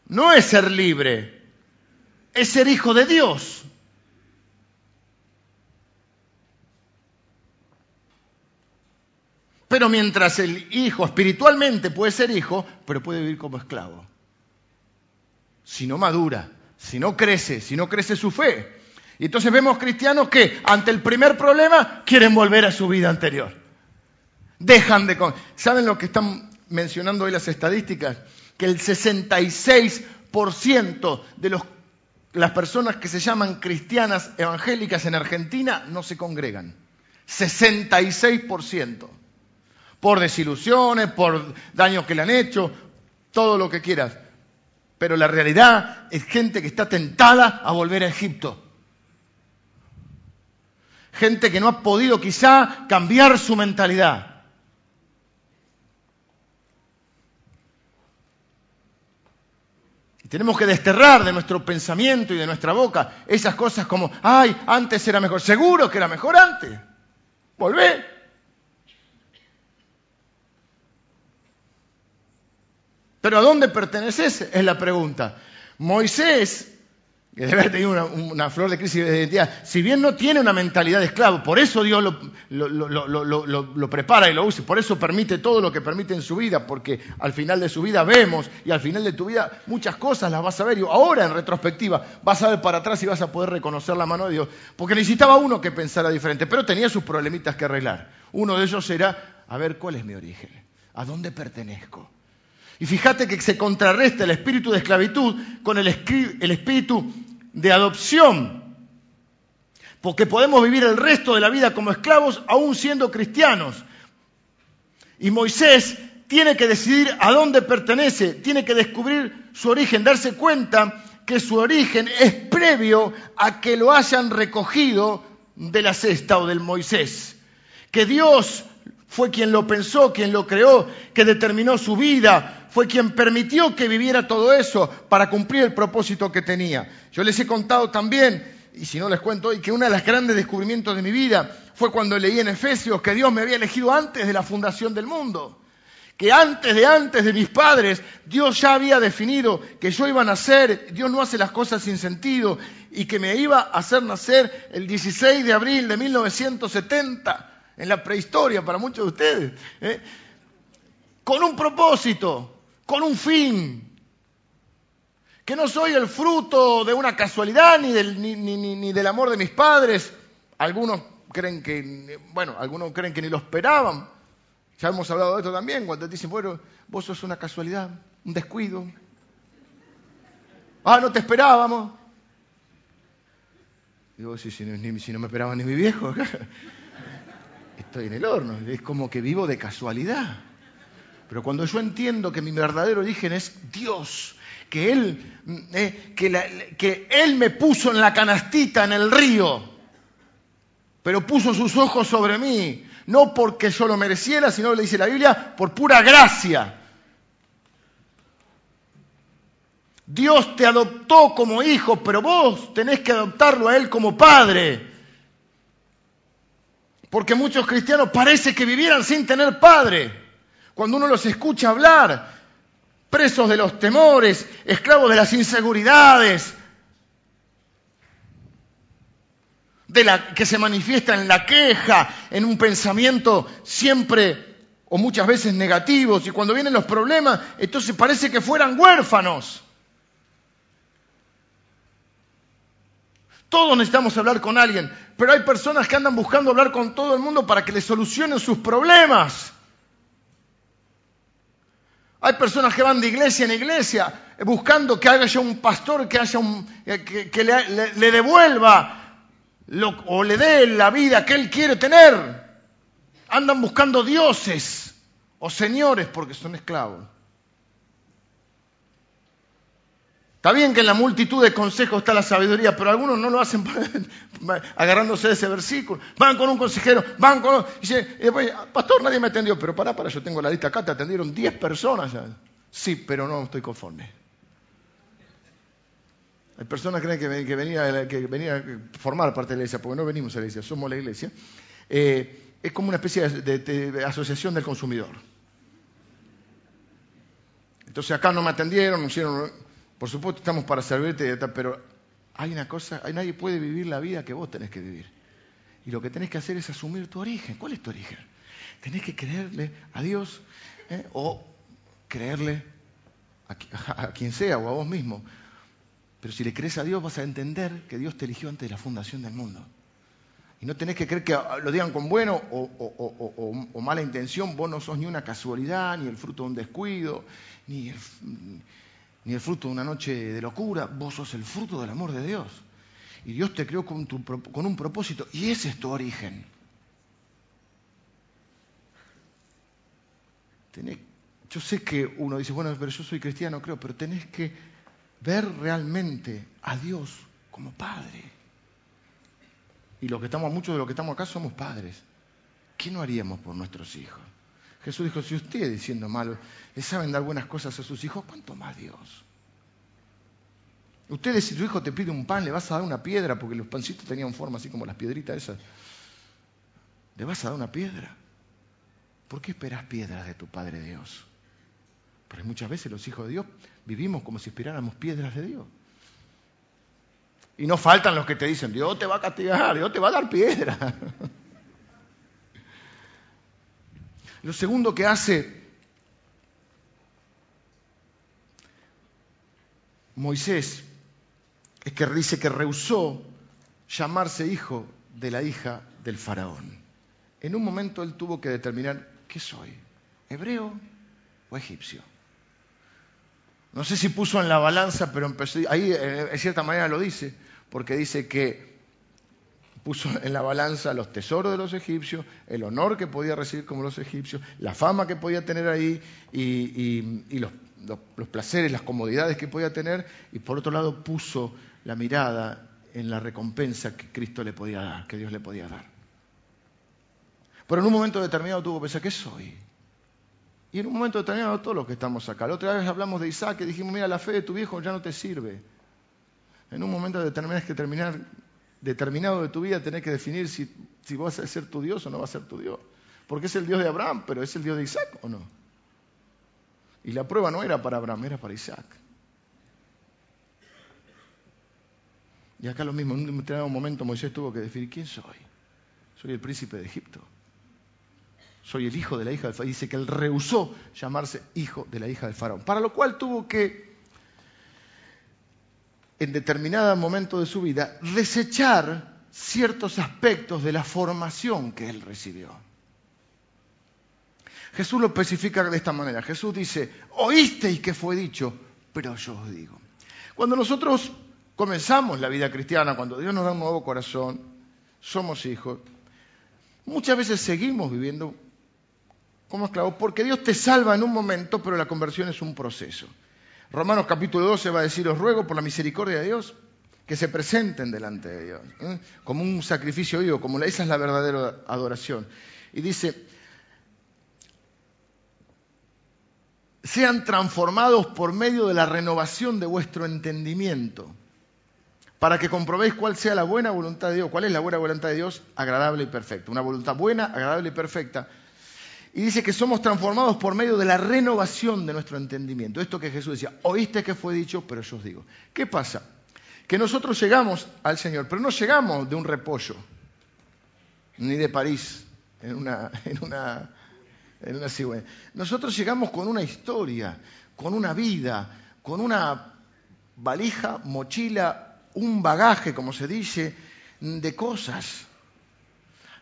S1: no es ser libre, es ser hijo de Dios. Pero mientras el hijo espiritualmente puede ser hijo, pero puede vivir como esclavo. Si no madura, si no crece, si no crece su fe. Y entonces vemos cristianos que ante el primer problema quieren volver a su vida anterior. Dejan de... ¿Saben lo que están mencionando hoy las estadísticas? Que el 66% de los, las personas que se llaman cristianas evangélicas en Argentina no se congregan. 66% por desilusiones, por daños que le han hecho, todo lo que quieras. Pero la realidad es gente que está tentada a volver a Egipto. Gente que no ha podido quizá cambiar su mentalidad. Tenemos que desterrar de nuestro pensamiento y de nuestra boca esas cosas como, ay, antes era mejor. Seguro que era mejor antes. Volvé. Pero ¿a dónde perteneces? Es la pregunta. Moisés, que debe haber tenido una, flor de crisis de identidad, si bien no tiene una mentalidad de esclavo, por eso Dios lo, lo, prepara y lo usa, por eso permite todo lo que permite en su vida, porque al final de su vida vemos y al final de tu vida muchas cosas las vas a ver y ahora en retrospectiva vas a ver para atrás y vas a poder reconocer la mano de Dios, porque necesitaba uno que pensara diferente, pero tenía sus problemitas que arreglar. Uno de ellos era, a ver, ¿cuál es mi origen? ¿A dónde pertenezco? Y fíjate que se contrarresta el espíritu de esclavitud con el, espíritu de adopción. Porque podemos vivir el resto de la vida como esclavos aún siendo cristianos. Y Moisés tiene que decidir a dónde pertenece, tiene que descubrir su origen, darse cuenta que su origen es previo a que lo hayan recogido de la cesta o del Moisés. Que Dios fue quien lo pensó, quien lo creó, que determinó su vida, fue quien permitió que viviera todo eso para cumplir el propósito que tenía. Yo les he contado también, y si no les cuento hoy, que uno de los grandes descubrimientos de mi vida fue cuando leí en Efesios que Dios me había elegido antes de la fundación del mundo. Que antes de antes de mis padres, Dios ya había definido que yo iba a nacer, Dios no hace las cosas sin sentido, y que me iba a hacer nacer el 16 de abril de 1970 en la prehistoria para muchos de ustedes, ¿eh? con un propósito, con un fin. Que no soy el fruto de una casualidad ni del, amor de mis padres. Algunos creen que, bueno, algunos creen que ni lo esperaban. Ya hemos hablado de esto también, cuando te dicen, bueno, vos sos una casualidad, un descuido. Ah, no te esperábamos. Digo, si, si, si no me esperaba ni mi viejo. [LAUGHS] estoy en el horno. Es como que vivo de casualidad. Pero cuando yo entiendo que mi verdadero origen es Dios, que Él, eh, que, que Él me puso en la canastita, en el río, pero puso sus ojos sobre mí, no porque yo lo mereciera, sino le dice la Biblia, por pura gracia. Dios te adoptó como hijo, pero vos tenés que adoptarlo a Él como padre. Porque muchos cristianos parece que vivieran sin tener padre. Cuando uno los escucha hablar, presos de los temores, esclavos de las inseguridades, de la que se manifiesta en la queja, en un pensamiento siempre o muchas veces negativos, y cuando vienen los problemas, entonces parece que fueran huérfanos. Todos necesitamos hablar con alguien, pero hay personas que andan buscando hablar con todo el mundo para que le solucionen sus problemas. Hay personas que van de iglesia en iglesia buscando que haya un pastor que, haya un, eh, que, le, devuelva o le dé la vida que él quiere tener. Andan buscando dioses o señores porque son esclavos. Está bien que en la multitud de consejos está la sabiduría, pero algunos no lo hacen [LAUGHS] agarrándose de ese versículo. Van con un consejero, van con... Y dice, pastor, nadie me atendió, pero pará, para, yo tengo la lista acá, te atendieron 10 personas. Sí, pero no estoy conforme. Hay personas que creen que, venía, que venía a formar parte de la iglesia, porque no venimos a la iglesia, somos la iglesia. Eh, es como una especie de asociación del consumidor. Entonces acá no me atendieron, no hicieron por supuesto estamos para servirte, pero hay una cosa, nadie puede vivir la vida que vos tenés que vivir. Y lo que tenés que hacer es asumir tu origen. ¿Cuál es tu origen? Tenés que creerle a Dios ¿eh? o creerle a, [LAUGHS] quien sea o a vos mismo. Pero si le crees a Dios vas a entender que Dios te eligió antes de la fundación del mundo. Y no tenés que creer que lo digan con bueno o, o, mala intención. Vos no sos ni una casualidad, ni el fruto de un descuido, ni el, ni el fruto de una noche de locura, vos sos el fruto del amor de Dios. Y Dios te creó con, un propósito y ese es tu origen. yo sé que uno dice, bueno, pero yo soy cristiano, creo, pero tenés que ver realmente a Dios como Padre. Y los que estamos, muchos de los que estamos acá somos padres. ¿Qué no haríamos por nuestros hijos? Jesús dijo, si ustedes siendo malos le saben dar buenas cosas a sus hijos, ¿cuánto más Dios? Ustedes si tu hijo te pide un pan, le vas a dar una piedra, porque los pancitos tenían forma así como las piedritas esas. Le vas a dar una piedra. ¿Por qué esperas piedras de tu Padre Dios? Porque muchas veces los hijos de Dios vivimos como si esperáramos piedras de Dios. Y no faltan los que te dicen, Dios te va a castigar, Dios te va a dar piedra. [LAUGHS] Lo segundo que hace Moisés es que dice que rehusó llamarse hijo de la hija del faraón. En un momento él tuvo que determinar, ¿qué soy? ¿Hebreo o egipcio? No sé si puso en la balanza, pero ahí eh, en cierta manera lo dice, porque dice que puso en la balanza los tesoros de los egipcios, el honor que podía recibir como los egipcios, la fama que podía tener ahí y, los, placeres, las comodidades que podía tener, y por otro lado puso la mirada en la recompensa que Cristo le podía dar, que Dios le podía dar. Pero en un momento determinado tuvo que pensar, ¿qué soy? Y en un momento determinado todos los que estamos acá. La otra vez hablamos de Isaac y dijimos, mira, la fe de tu viejo ya no te sirve. En un momento determinado es que terminar determinado de tu vida tenés que definir si, si vas a ser tu Dios o no va a ser tu Dios. Porque es el Dios de Abraham, pero es el Dios de Isaac o no. Y la prueba no era para Abraham, era para Isaac. Y acá lo mismo, en un determinado momento Moisés tuvo que definir quién soy. Soy el príncipe de Egipto. Soy el hijo de la hija del faraón. Dice que él rehusó llamarse hijo de la hija del faraón. Para lo cual tuvo que en determinado momento de su vida, desechar ciertos aspectos de la formación que él recibió. Jesús lo especifica de esta manera. Jesús dice, oísteis que fue dicho, pero yo os digo. Cuando nosotros comenzamos la vida cristiana, cuando Dios nos da un nuevo corazón, somos hijos, muchas veces seguimos viviendo como esclavo, porque Dios te salva en un momento, pero la conversión es un proceso. Romanos capítulo 12 va a decir, os ruego por la misericordia de Dios que se presenten delante de Dios, ¿eh? como un sacrificio vivo, como esa es la verdadera adoración. Y dice, sean transformados por medio de la renovación de vuestro entendimiento, para que comprobéis cuál sea la buena voluntad de Dios, cuál es la buena voluntad de Dios, agradable y perfecta. Una voluntad buena, agradable y perfecta. Y dice que somos transformados por medio de la renovación de nuestro entendimiento. Esto que Jesús decía, oíste que fue dicho, pero yo os digo. ¿Qué pasa? Que nosotros llegamos al Señor, pero no llegamos de un repollo, ni de París, en una, [LAUGHS] en una en una cigüeña. Nosotros llegamos con una historia, con una vida, con una valija, mochila, un bagaje, como se dice, de cosas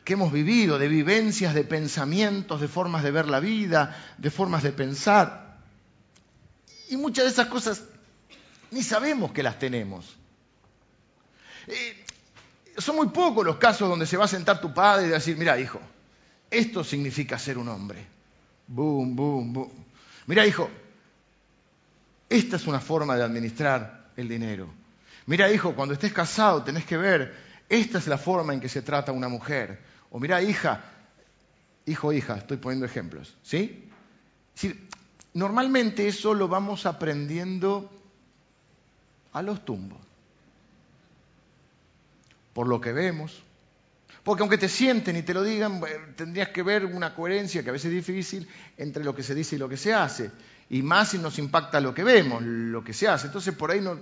S1: que hemos vivido, de vivencias, de pensamientos, de formas de ver la vida, de formas de pensar. Y muchas de esas cosas ni sabemos que las tenemos. Eh, son muy pocos los casos donde se va a sentar tu padre y decir, mira hijo, esto significa ser un hombre. Boom, boom, boom. Mira, hijo, esta es una forma de administrar el dinero. Mira, hijo, cuando estés casado tenés que ver, esta es la forma en que se trata una mujer. O mira, hija, hijo, hija, estoy poniendo ejemplos, ¿sí? normalmente eso lo vamos aprendiendo a los tumbos. Por lo que vemos, porque aunque te sienten y te lo digan, tendrías que ver una coherencia que a veces es difícil entre lo que se dice y lo que se hace. Y más si nos impacta lo que vemos, lo que se hace. Entonces por ahí no,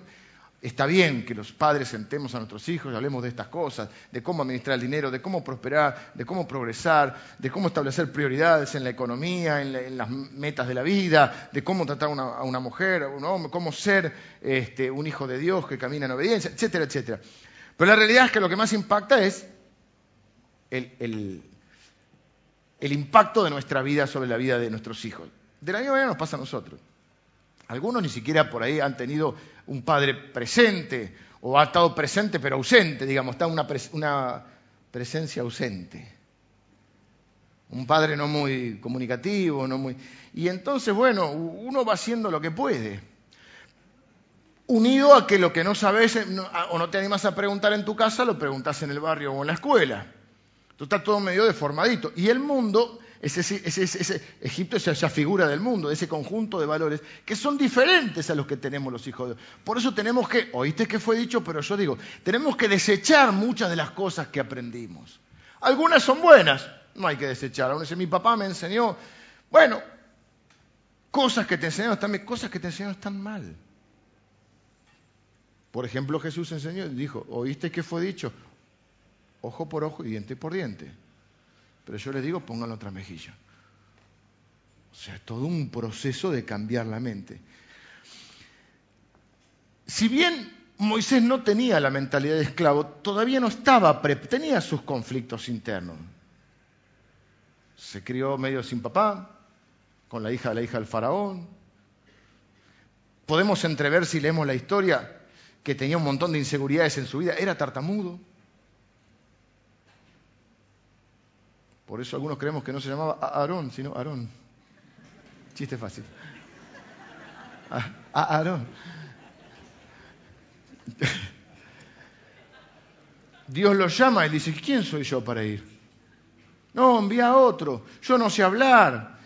S1: está bien que los padres sentemos a nuestros hijos y hablemos de estas cosas, de cómo administrar el dinero, de cómo prosperar, de cómo progresar, de cómo establecer prioridades en la economía, en, las metas de la vida, de cómo tratar a una mujer, a un hombre, cómo ser este, un hijo de Dios que camina en obediencia, etcétera, etcétera. Pero la realidad es que lo que más impacta es el, impacto de nuestra vida sobre la vida de nuestros hijos. De la misma manera nos pasa a nosotros. Algunos ni siquiera por ahí han tenido un padre presente o ha estado presente pero ausente, digamos, está una, una presencia ausente. Un padre no muy comunicativo, no muy... Y entonces, bueno, uno va haciendo lo que puede. Unido a que lo que no sabes o no te animas a preguntar en tu casa, lo preguntas en el barrio o en la escuela está todo medio deformadito. Y el mundo, ese, Egipto es esa figura del mundo, ese conjunto de valores que son diferentes a los que tenemos los hijos de Dios. Por eso tenemos que, oíste que fue dicho, pero yo digo, tenemos que desechar muchas de las cosas que aprendimos. Algunas son buenas, no hay que desechar. Aún mi papá me enseñó, bueno, cosas que te enseñaron están cosas que te enseñaron están mal. Por ejemplo, Jesús enseñó dijo, ¿oíste que fue dicho? ojo por ojo y diente por diente. Pero yo les digo, pongan otra mejilla. O sea, es todo un proceso de cambiar la mente. Si bien Moisés no tenía la mentalidad de esclavo, todavía no estaba, tenía sus conflictos internos. Se crió medio sin papá, con la hija de la hija del faraón. Podemos entrever si leemos la historia que tenía un montón de inseguridades en su vida, era tartamudo. Por eso algunos creemos que no se llamaba Aarón, sino Aarón. Chiste fácil. A Aarón. Dios lo llama y dice, ¿quién soy yo para ir? No, envía a otro. Yo no sé hablar.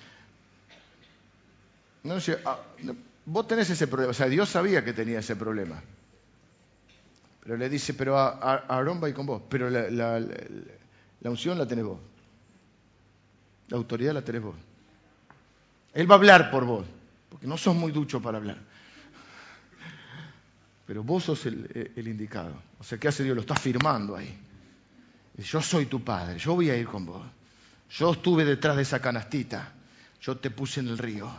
S1: No sé, ah, vos tenés ese problema. O sea, Dios sabía que tenía ese problema. Pero le dice, pero Aarón va a ir con vos. Pero la, la unción la tenés vos. La autoridad la tenés vos. Él va a hablar por vos, porque no sos muy ducho para hablar. Pero vos sos el, indicado. O sea, ¿qué hace Dios? Lo está firmando ahí. Yo soy tu padre, yo voy a ir con vos. Yo estuve detrás de esa canastita, yo te puse en el río.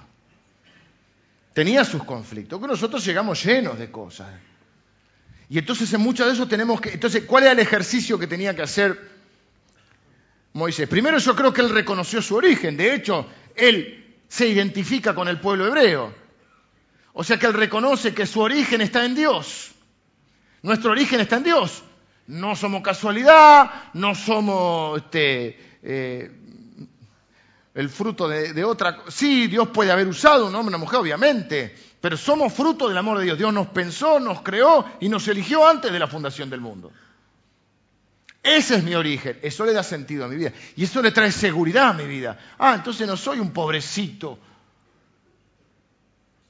S1: Tenía sus conflictos, que nosotros llegamos llenos de cosas. Y entonces en muchos de eso tenemos que... Entonces, ¿cuál era el ejercicio que tenía que hacer Moisés. Primero yo creo que él reconoció su origen, de hecho, él se identifica con el pueblo hebreo. O sea que él reconoce que su origen está en Dios. Nuestro origen está en Dios. No somos casualidad, no somos este, eh, el fruto de, otra... Sí, Dios puede haber usado un hombre, una mujer, obviamente, pero somos fruto del amor de Dios. Dios nos pensó, nos creó y nos eligió antes de la fundación del mundo. Ese es mi origen, eso le da sentido a mi vida y eso le trae seguridad a mi vida. Ah, entonces no soy un pobrecito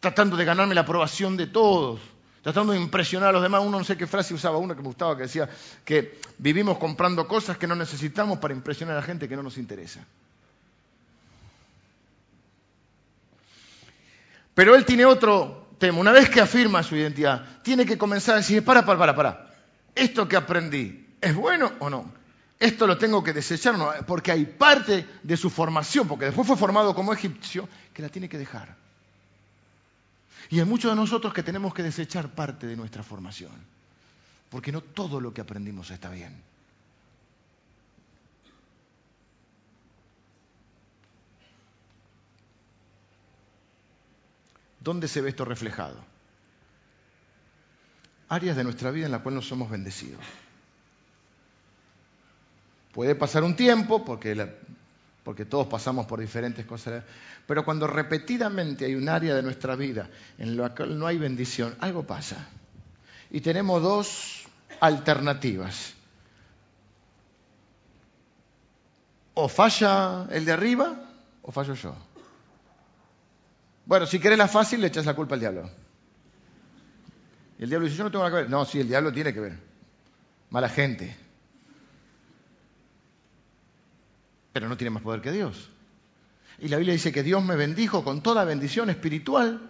S1: tratando de ganarme la aprobación de todos, tratando de impresionar a los demás. Uno no sé qué frase usaba, uno que me gustaba, que decía que vivimos comprando cosas que no necesitamos para impresionar a la gente que no nos interesa. Pero él tiene otro tema. Una vez que afirma su identidad, tiene que comenzar a decir, para, para, para, para. Esto que aprendí, ¿es bueno o no? Esto lo tengo que desechar, no, porque hay parte de su formación, porque después fue formado como egipcio, que la tiene que dejar. Y hay muchos de nosotros que tenemos que desechar parte de nuestra formación, porque no todo lo que aprendimos está bien. ¿Dónde se ve esto reflejado? Áreas de nuestra vida en las cuales no somos bendecidos. Puede pasar un tiempo, porque, porque todos pasamos por diferentes cosas, pero cuando repetidamente hay un área de nuestra vida en la cual no hay bendición, algo pasa. Y tenemos dos alternativas. O falla el de arriba o fallo yo. Bueno, si querés la fácil, le echas la culpa al diablo. Y el diablo dice, yo no tengo nada que ver. No, sí, el diablo tiene que ver. Mala gente. Pero no tiene más poder que Dios. Y la Biblia dice que Dios me bendijo con toda bendición espiritual,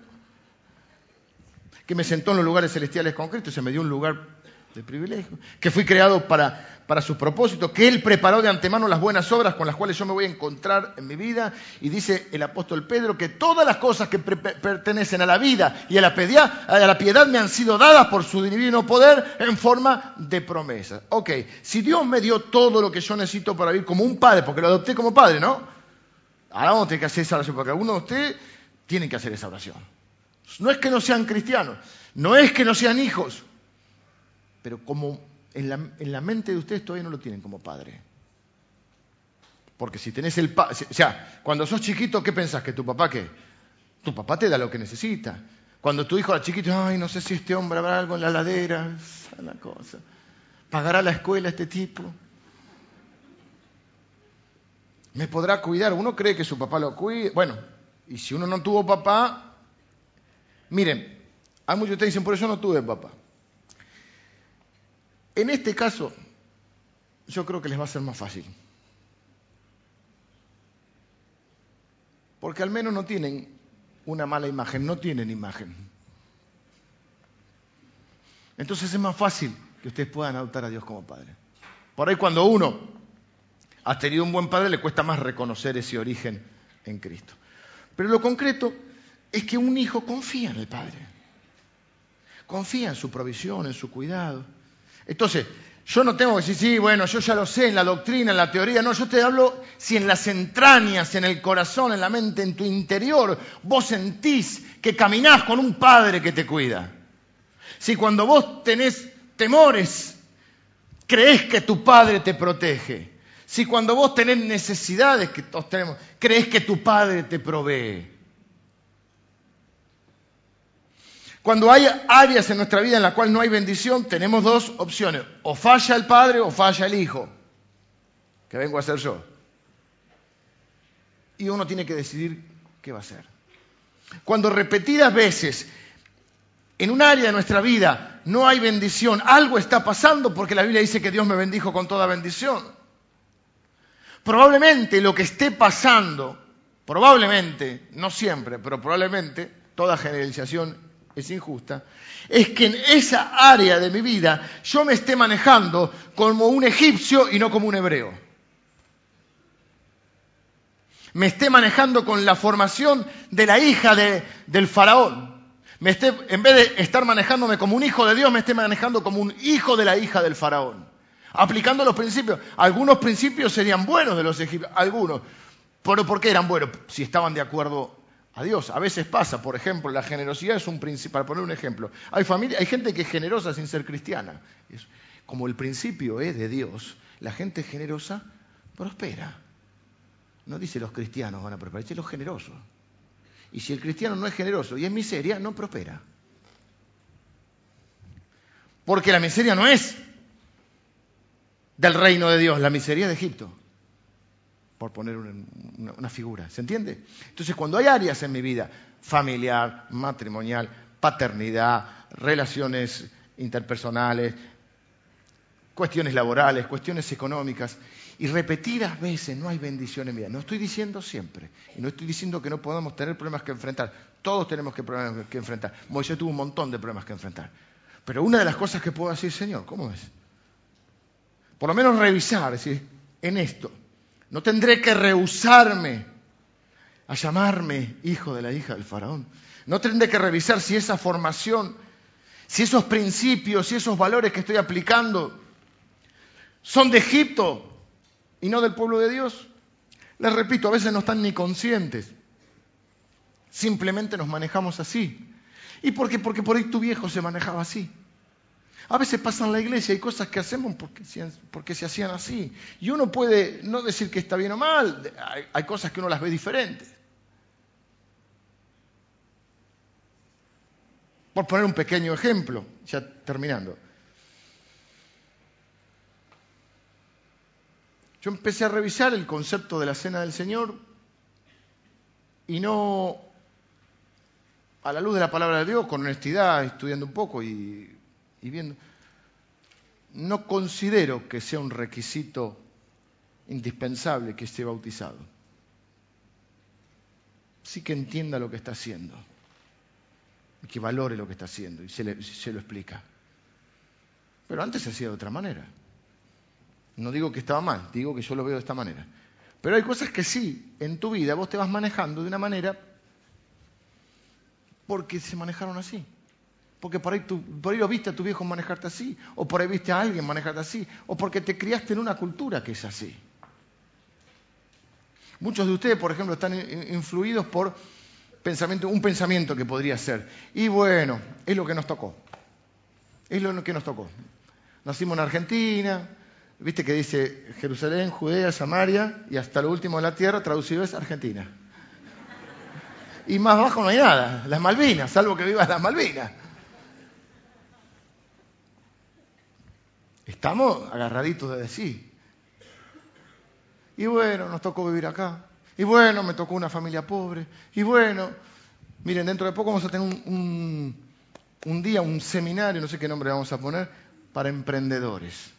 S1: que me sentó en los lugares celestiales con Cristo, se me dio un lugar de privilegio, que fui creado para, para su propósito, que Él preparó de antemano las buenas obras con las cuales yo me voy a encontrar en mi vida. Y dice el apóstol Pedro que todas las cosas que pertenecen a la vida y a la, piedad, a la piedad me han sido dadas por su divino poder en forma de promesas. Ok, si Dios me dio todo lo que yo necesito para vivir como un padre, porque lo adopté como padre, ¿no? Ahora vamos a tener que hacer esa oración, porque algunos de ustedes tienen que hacer esa oración. No es que no sean cristianos, no es que no sean hijos, pero como en la, mente de ustedes todavía no lo tienen como padre. Porque si tenés el padre, o sea, cuando sos chiquito, ¿qué pensás? ¿Que tu papá qué? Tu papá te da lo que necesita. Cuando tu hijo era chiquito, ay, no sé si este hombre habrá algo en la ladera, la cosa. ¿Pagará la escuela este tipo? ¿Me podrá cuidar? Uno cree que su papá lo cuide. Bueno, y si uno no tuvo papá, miren, hay muchos que dicen, por eso no tuve papá. En este caso, yo creo que les va a ser más fácil. Porque al menos no tienen una mala imagen, no tienen imagen. Entonces es más fácil que ustedes puedan adoptar a Dios como Padre. Por ahí cuando uno ha tenido un buen Padre le cuesta más reconocer ese origen en Cristo. Pero lo concreto es que un hijo confía en el Padre. Confía en su provisión, en su cuidado. Entonces, yo no tengo que decir, sí, bueno, yo ya lo sé en la doctrina, en la teoría, no, yo te hablo si en las entrañas, en el corazón, en la mente, en tu interior, vos sentís que caminás con un padre que te cuida. Si cuando vos tenés temores, crees que tu padre te protege. Si cuando vos tenés necesidades que todos tenemos, crees que tu padre te provee. Cuando hay áreas en nuestra vida en las cuales no hay bendición, tenemos dos opciones. O falla el padre o falla el hijo, que vengo a ser yo. Y uno tiene que decidir qué va a hacer. Cuando repetidas veces en un área de nuestra vida no hay bendición, algo está pasando porque la Biblia dice que Dios me bendijo con toda bendición. Probablemente lo que esté pasando, probablemente, no siempre, pero probablemente, toda generalización es injusta, es que en esa área de mi vida yo me esté manejando como un egipcio y no como un hebreo. Me esté manejando con la formación de la hija del faraón. Me esté, en vez de estar manejándome como un hijo de Dios, me esté manejando como un hijo de la hija del faraón. Aplicando los principios. Algunos principios serían buenos de los egipcios, algunos. Pero ¿por qué eran buenos? Si estaban de acuerdo a Dios. A veces pasa, por ejemplo, la generosidad es un principio, para poner un ejemplo. Hay, hay gente que es generosa sin ser cristiana. como el principio es de Dios, la gente generosa prospera. No dice los cristianos van a prosperar, dice los generosos. Y si el cristiano no es generoso y es miseria, no prospera. Porque la miseria no es del reino de Dios, la miseria de Egipto. Por poner una, figura, ¿se entiende? Entonces, cuando hay áreas en mi vida, familiar, matrimonial, paternidad, relaciones interpersonales, cuestiones laborales, cuestiones económicas, y repetidas veces no hay bendición en mi vida. No estoy diciendo siempre, y no estoy diciendo que no podamos tener problemas que enfrentar. Todos tenemos que problemas que enfrentar. Moisés tuvo un montón de problemas que enfrentar. Pero una de las cosas que puedo decir, Señor, ¿cómo es? Por lo menos revisar, decir, en esto, no tendré que rehusarme a llamarme hijo de la hija del faraón. No tendré que revisar si esa formación, si esos principios, si esos valores que estoy aplicando son de Egipto y no del pueblo de Dios. Les repito, a veces no están ni conscientes. Simplemente nos manejamos así. ¿Y por qué? Porque por ahí tu viejo se manejaba así. A veces pasa en la iglesia, hay cosas que hacemos porque, se hacían así. Y uno puede no decir que está bien o mal, hay, hay cosas que uno las ve diferentes. Por poner un pequeño ejemplo, ya terminando. Yo empecé a revisar el concepto de la cena del Señor y no, a la luz de la palabra de Dios, con honestidad, estudiando un poco y, y viendo, no considero que sea un requisito indispensable que esté bautizado. Sí que entienda lo que está haciendo y que valore lo que está haciendo y se, le, se lo explica. Pero antes se hacía de otra manera. No digo que estaba mal, digo que yo lo veo de esta manera. Pero hay cosas que sí, en tu vida vos te vas manejando de una manera porque se manejaron así. Porque por ahí, tú, por ahí lo viste a tu viejo manejarte así, o por ahí viste a alguien manejarte así, o porque te criaste en una cultura que es así. Muchos de ustedes, por ejemplo, están influidos por pensamiento, un pensamiento que podría ser. Y bueno, es lo que nos tocó. Es lo que nos tocó. Nacimos en Argentina, Viste que dice Jerusalén, Judea, Samaria y hasta lo último de la tierra, traducido es Argentina. Y más abajo no hay nada, las Malvinas, salvo que vivas las Malvinas. Estamos agarraditos de sí. Y bueno, nos tocó vivir acá. Y bueno, me tocó una familia pobre. Y bueno, miren, dentro de poco vamos a tener un, un día, un seminario, no sé qué nombre vamos a poner, para emprendedores.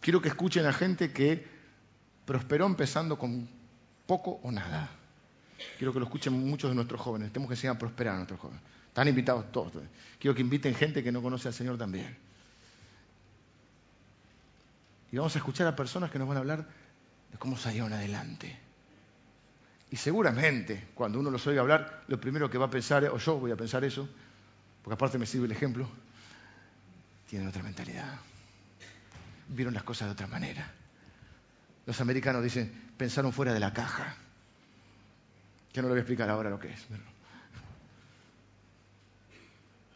S1: Quiero que escuchen a gente que prosperó empezando con poco o nada. Quiero que lo escuchen muchos de nuestros jóvenes. Tenemos que enseñar a prosperar a nuestros jóvenes. Están invitados todos. Quiero que inviten gente que no conoce al Señor también. Y vamos a escuchar a personas que nos van a hablar de cómo salieron adelante. Y seguramente, cuando uno los oiga hablar, lo primero que va a pensar, o yo voy a pensar eso, porque aparte me sirve el ejemplo, tienen otra mentalidad vieron las cosas de otra manera. Los americanos dicen, pensaron fuera de la caja. Que no le voy a explicar ahora lo que es.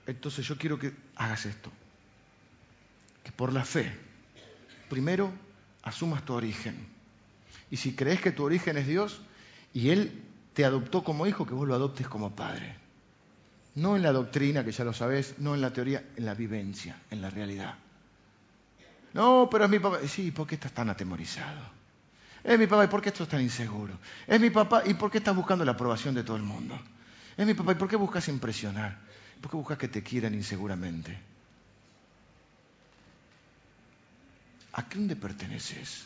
S1: Entonces yo quiero que hagas esto. Que por la fe, primero asumas tu origen. Y si crees que tu origen es Dios y Él te adoptó como hijo, que vos lo adoptes como padre. No en la doctrina, que ya lo sabes, no en la teoría, en la vivencia, en la realidad. No, pero es mi papá. Sí, ¿por qué estás tan atemorizado? Es mi papá, ¿y por qué estás tan inseguro? Es mi papá, ¿y por qué estás buscando la aprobación de todo el mundo? Es mi papá, ¿y por qué buscas impresionar? ¿Por qué buscas que te quieran inseguramente? ¿A dónde perteneces?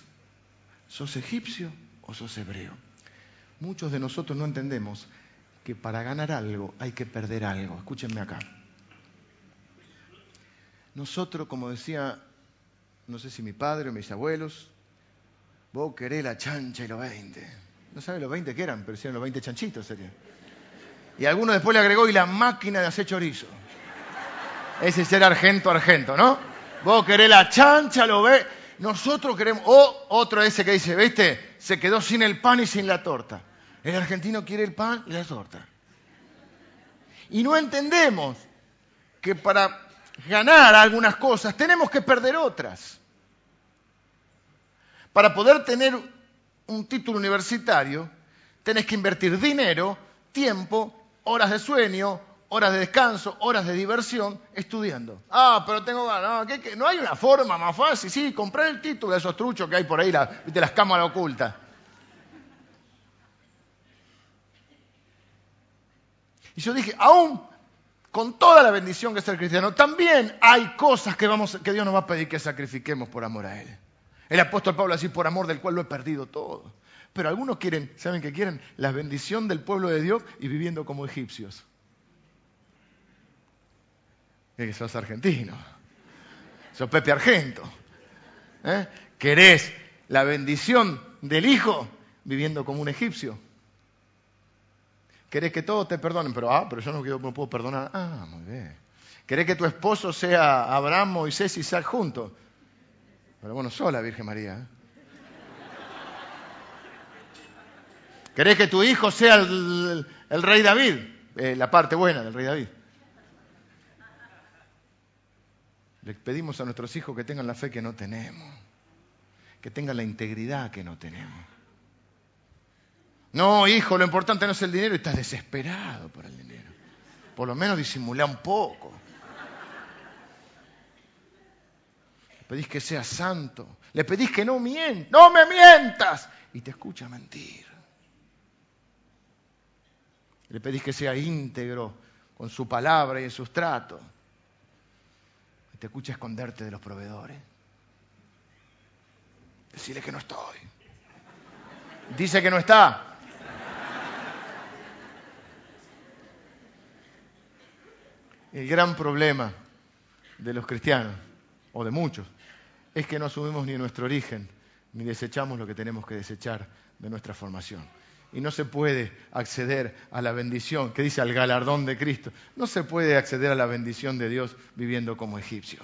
S1: ¿Sos egipcio o sos hebreo? Muchos de nosotros no entendemos que para ganar algo hay que perder algo. Escúchenme acá. Nosotros, como decía no sé si mi padre o mis abuelos, vos querés la chancha y los 20. No sabes los 20 que eran, pero eran los 20 chanchitos serían. Y alguno después le agregó y la máquina de hacer chorizo. Ese es el argento argento, ¿no? Vos querés la chancha, lo ves. Nosotros queremos. O otro ese que dice, ¿viste? Se quedó sin el pan y sin la torta. El argentino quiere el pan y la torta. Y no entendemos que para ganar algunas cosas tenemos que perder otras para poder tener un título universitario, tenés que invertir dinero, tiempo, horas de sueño, horas de descanso, horas de diversión, estudiando. Ah, pero tengo ganas. No, hay una forma más fácil. Sí, comprar el título de esos truchos que hay por ahí, de las cámaras ocultas. Y yo dije, aún con toda la bendición que es ser cristiano, también hay cosas que, vamos, que Dios nos va a pedir que sacrifiquemos por amor a Él. El apóstol Pablo así, por amor del cual lo he perdido todo. Pero algunos quieren, ¿saben qué quieren? La bendición del pueblo de Dios y viviendo como egipcios. Que sos argentino. Sos Pepe Argento. ¿Eh? ¿Querés la bendición del hijo viviendo como un egipcio? ¿Querés que todos te perdonen? Pero, ah, pero yo no, no puedo perdonar. Ah, muy bien. ¿Querés que tu esposo sea Abraham, Moisés y Isaac juntos? Pero bueno, sola, Virgen María. ¿eh? ¿Querés que tu hijo sea el, rey David? Eh, la parte buena del rey David. Le pedimos a nuestros hijos que tengan la fe que no tenemos, que tengan la integridad que no tenemos. No, hijo, lo importante no es el dinero estás desesperado por el dinero. Por lo menos disimula un poco. Le pedís que sea santo. Le pedís que no mientas. No me mientas. Y te escucha mentir. Le pedís que sea íntegro con su palabra y en sus tratos. Te escucha esconderte de los proveedores. Decirle que no estoy. Dice que no está. El gran problema de los cristianos, o de muchos, es que no asumimos ni nuestro origen, ni desechamos lo que tenemos que desechar de nuestra formación. Y no se puede acceder a la bendición, que dice al galardón de Cristo, no se puede acceder a la bendición de Dios viviendo como egipcio.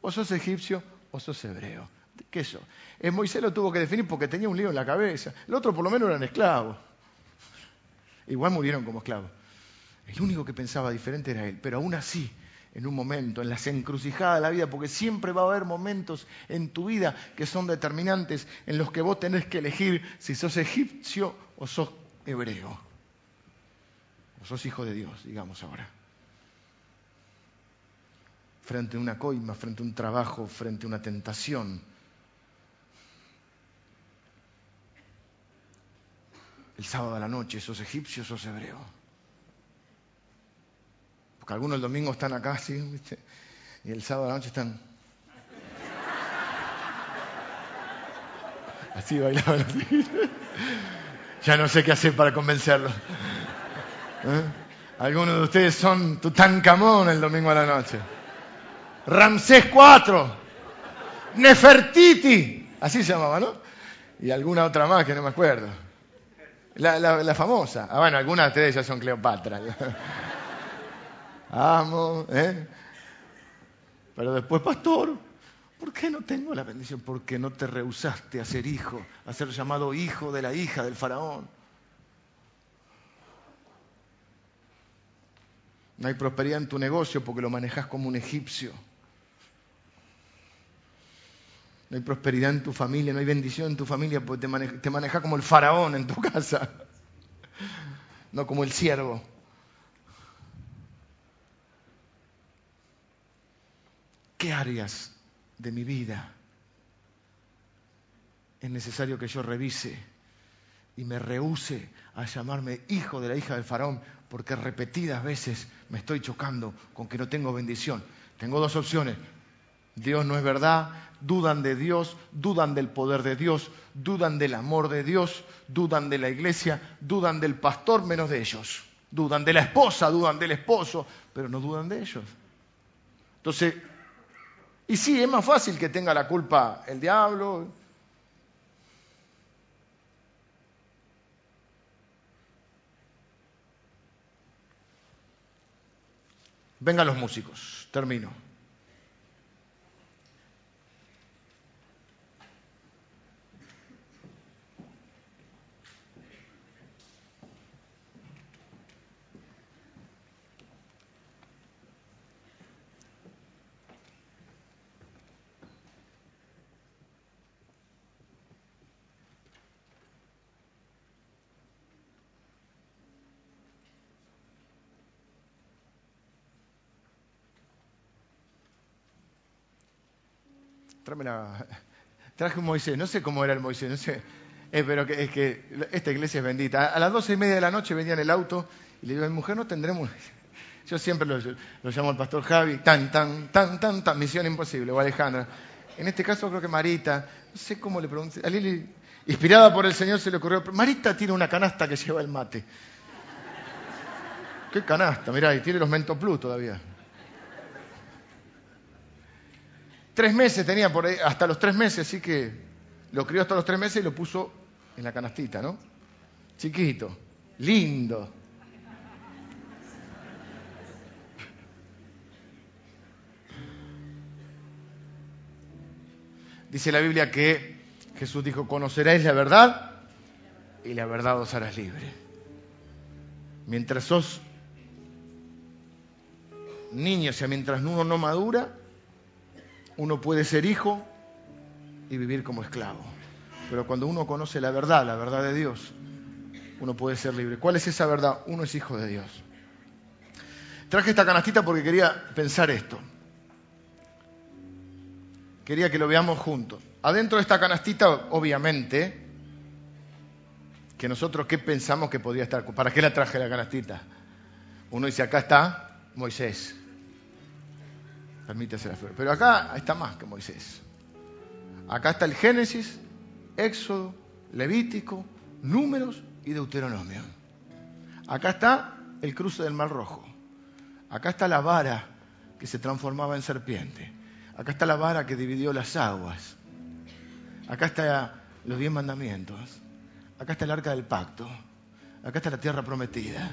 S1: O sos egipcio o sos hebreo. ¿Qué eso? Eh, Moisés lo tuvo que definir porque tenía un lío en la cabeza. El otro por lo menos eran esclavos. Igual murieron como esclavos. El único que pensaba diferente era él, pero aún así, en un momento, en las encrucijadas de la vida, porque siempre va a haber momentos en tu vida que son determinantes en los que vos tenés que elegir si sos egipcio o sos hebreo, o sos hijo de Dios, digamos ahora. Frente a una coima, frente a un trabajo, frente a una tentación. El sábado a la noche, sos egipcio o sos hebreo. Algunos el domingo están acá, ¿sí? Y el sábado a la noche están. Así bailaban Ya no sé qué hacer para convencerlos. ¿Eh? Algunos de ustedes son Tutankamón el domingo a la noche. Ramsés IV. Nefertiti. Así se llamaba, ¿no? Y alguna otra más que no me acuerdo. La, la famosa. Ah, bueno, algunas de ustedes ya son Cleopatra amo, ¿eh? Pero después, pastor, ¿por qué no tengo la bendición? Porque no te rehusaste a ser hijo, a ser llamado hijo de la hija del faraón. No hay prosperidad en tu negocio porque lo manejas como un egipcio. No hay prosperidad en tu familia, no hay bendición en tu familia porque te manejas como el faraón en tu [LAUGHS] casa, no como el siervo. ¿Qué áreas de mi vida es necesario que yo revise y me rehúse a llamarme hijo de la hija del faraón porque repetidas veces me estoy chocando con que no tengo bendición? Tengo dos opciones. Dios no es verdad, dudan de Dios, dudan del poder de Dios, dudan del amor de Dios, dudan de la iglesia, dudan del pastor menos de ellos. Dudan de la esposa, dudan del esposo, pero no dudan de ellos. Entonces, y sí, es más fácil que tenga la culpa el diablo. Vengan los músicos, termino. [LAUGHS] Traje un Moisés, no sé cómo era el Moisés, no sé. Pero que, es que esta iglesia es bendita. A las doce y media de la noche venía en el auto y le digo, mujer no tendremos... [LAUGHS] Yo siempre lo, llamo al pastor Javi, tan, tan, tan, tan, tan, misión imposible, o Alejandra. En este caso creo que Marita, no sé cómo le pregunté, a Lili, inspirada por el Señor, se le ocurrió, Marita tiene una canasta que lleva el mate. [LAUGHS] ¿Qué canasta? Mirá, y tiene los Mento Plus todavía. Tres meses tenía por ahí, hasta los tres meses, así que lo crió hasta los tres meses y lo puso en la canastita, ¿no? Chiquito, lindo. Dice la Biblia que Jesús dijo, conoceréis la verdad y la verdad os hará libre. Mientras sos niño, o sea, mientras uno no madura, uno puede ser hijo y vivir como esclavo. Pero cuando uno conoce la verdad, la verdad de Dios, uno puede ser libre. ¿Cuál es esa verdad? Uno es hijo de Dios. Traje esta canastita porque quería pensar esto. Quería que lo veamos juntos. Adentro de esta canastita, obviamente, que nosotros qué pensamos que podía estar. ¿Para qué la traje la canastita? Uno dice, acá está Moisés. Permítase la flor. Pero acá está más que Moisés. Acá está el Génesis, Éxodo, Levítico, Números y Deuteronomio. Acá está el cruce del Mar Rojo. Acá está la vara que se transformaba en serpiente. Acá está la vara que dividió las aguas. Acá están los diez mandamientos. Acá está el arca del pacto. Acá está la tierra prometida.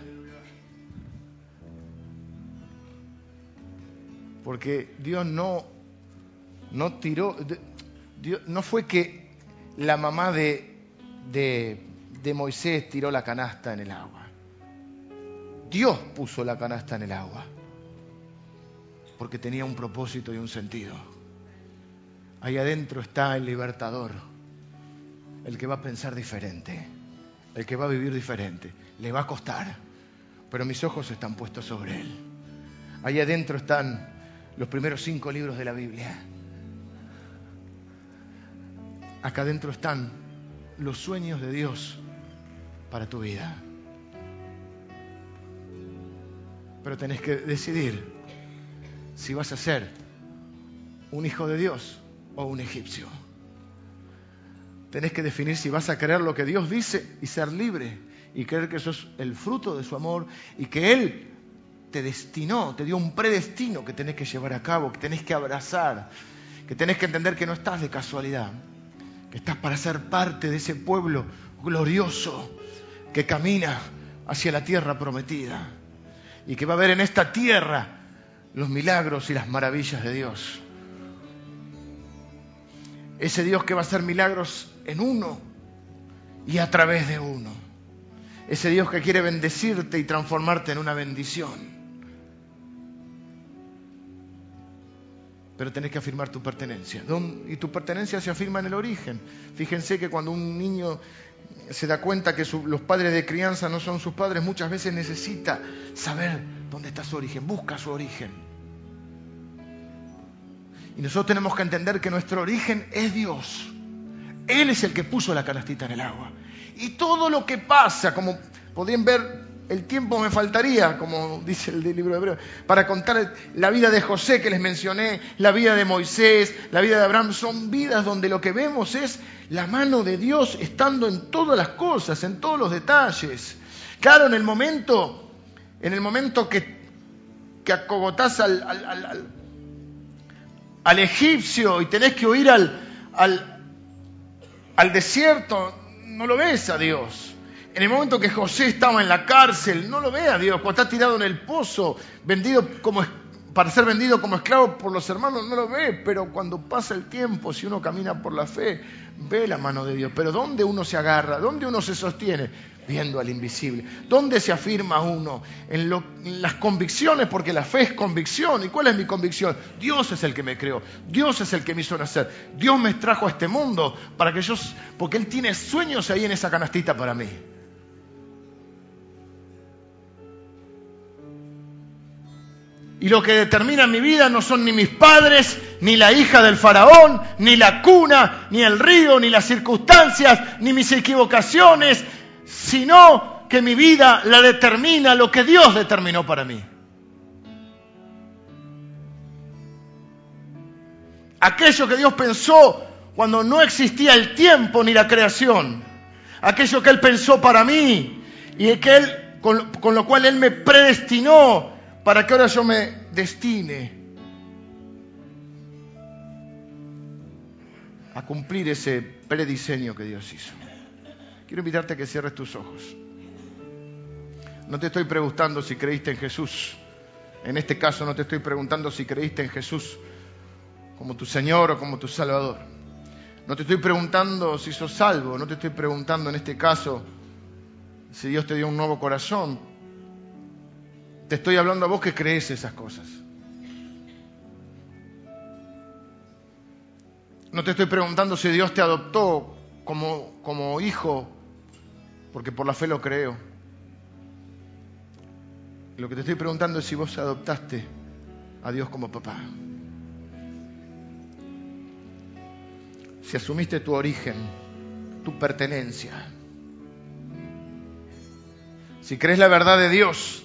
S1: Porque Dios no, no tiró, no fue que la mamá de, de, de Moisés tiró la canasta en el agua. Dios puso la canasta en el agua. Porque tenía un propósito y un sentido. Ahí adentro está el libertador, el que va a pensar diferente, el que va a vivir diferente. Le va a costar, pero mis ojos están puestos sobre él. Ahí adentro están los primeros cinco libros de la Biblia. Acá adentro están los sueños de Dios para tu vida. Pero tenés que decidir si vas a ser un hijo de Dios o un egipcio. Tenés que definir si vas a creer lo que Dios dice y ser libre y creer que eso es el fruto de su amor y que Él te destinó, te dio un predestino que tenés que llevar a cabo, que tenés que abrazar, que tenés que entender que no estás de casualidad, que estás para ser parte de ese pueblo glorioso que camina hacia la tierra prometida y que va a ver en esta tierra los milagros y las maravillas de Dios. Ese Dios que va a hacer milagros en uno y a través de uno. Ese Dios que quiere bendecirte y transformarte en una bendición. Pero tenés que afirmar tu pertenencia. Y tu pertenencia se afirma en el origen. Fíjense que cuando un niño se da cuenta que los padres de crianza no son sus padres, muchas veces necesita saber dónde está su origen, busca su origen. Y nosotros tenemos que entender que nuestro origen es Dios. Él es el que puso la canastita en el agua. Y todo lo que pasa, como podrían ver el tiempo me faltaría, como dice el libro de Hebreo, para contar la vida de José que les mencioné, la vida de Moisés, la vida de Abraham. Son vidas donde lo que vemos es la mano de Dios estando en todas las cosas, en todos los detalles. Claro, en el momento, en el momento que, que acogotás al, egipcio y tenés que oír al, al desierto, no lo ves a Dios. En el momento que José estaba en la cárcel, no lo ve a Dios, cuando está tirado en el pozo, vendido como, para ser vendido como esclavo por los hermanos, no lo ve, pero cuando pasa el tiempo, si uno camina por la fe, ve la mano de Dios. Pero ¿dónde uno se agarra? ¿Dónde uno se sostiene? Viendo al invisible. ¿Dónde se afirma uno? En, las convicciones, porque la fe es convicción. ¿Y cuál es mi convicción? Dios es el que me creó. Dios es el que me hizo nacer. Dios me trajo a este mundo para que yo, porque Él tiene sueños ahí en esa canastita para mí. Y lo que determina mi vida no son ni mis padres, ni la hija del faraón, ni la cuna, ni el río, ni las circunstancias, ni mis equivocaciones, sino que mi vida la determina lo que Dios determinó para mí. Aquello que Dios pensó cuando no existía el tiempo ni la creación. Aquello que Él pensó para mí y que él, con, con lo cual Él me predestinó para que ahora yo me destine a cumplir ese prediseño que Dios hizo. Quiero invitarte a que cierres tus ojos. No te estoy preguntando si creíste en Jesús. En este caso no te estoy preguntando si creíste en Jesús como tu Señor o como tu Salvador. No te estoy preguntando si sos salvo. No te estoy preguntando en este caso si Dios te dio un nuevo corazón. Te estoy hablando a vos que crees esas cosas. No te estoy preguntando si Dios te adoptó como, como hijo, porque por la fe lo creo. Lo que te estoy preguntando es si vos adoptaste a Dios como papá. Si asumiste tu origen, tu pertenencia. Si crees la verdad de Dios,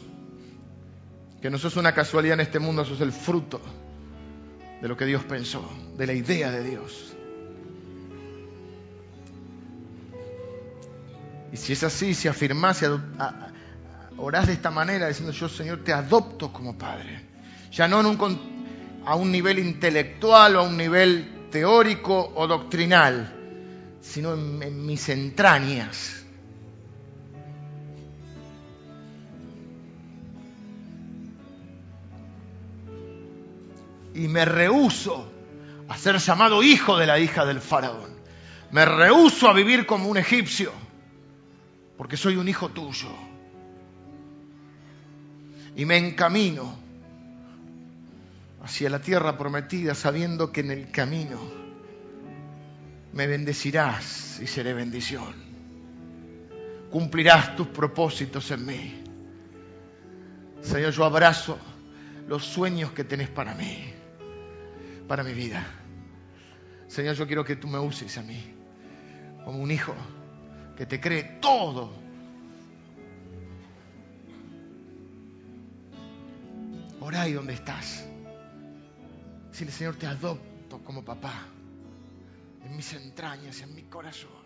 S1: que no sos una casualidad en este mundo, sos el fruto de lo que Dios pensó, de la idea de Dios. Y si es así, si afirmás, si orás de esta manera, diciendo yo, Señor, te adopto como Padre. Ya no en un, a un nivel intelectual o a un nivel teórico o doctrinal, sino en, en mis entrañas. Y me rehuso a ser llamado hijo de la hija del faraón. Me rehuso a vivir como un egipcio, porque soy un hijo tuyo. Y me encamino hacia la tierra prometida sabiendo que en el camino me bendecirás y seré bendición. Cumplirás tus propósitos en mí. Señor, yo abrazo los sueños que tenés para mí para mi vida. Señor, yo quiero que tú me uses a mí como un hijo que te cree todo. Orá ahí donde estás. Si el Señor te adopto como papá en mis entrañas, en mi corazón.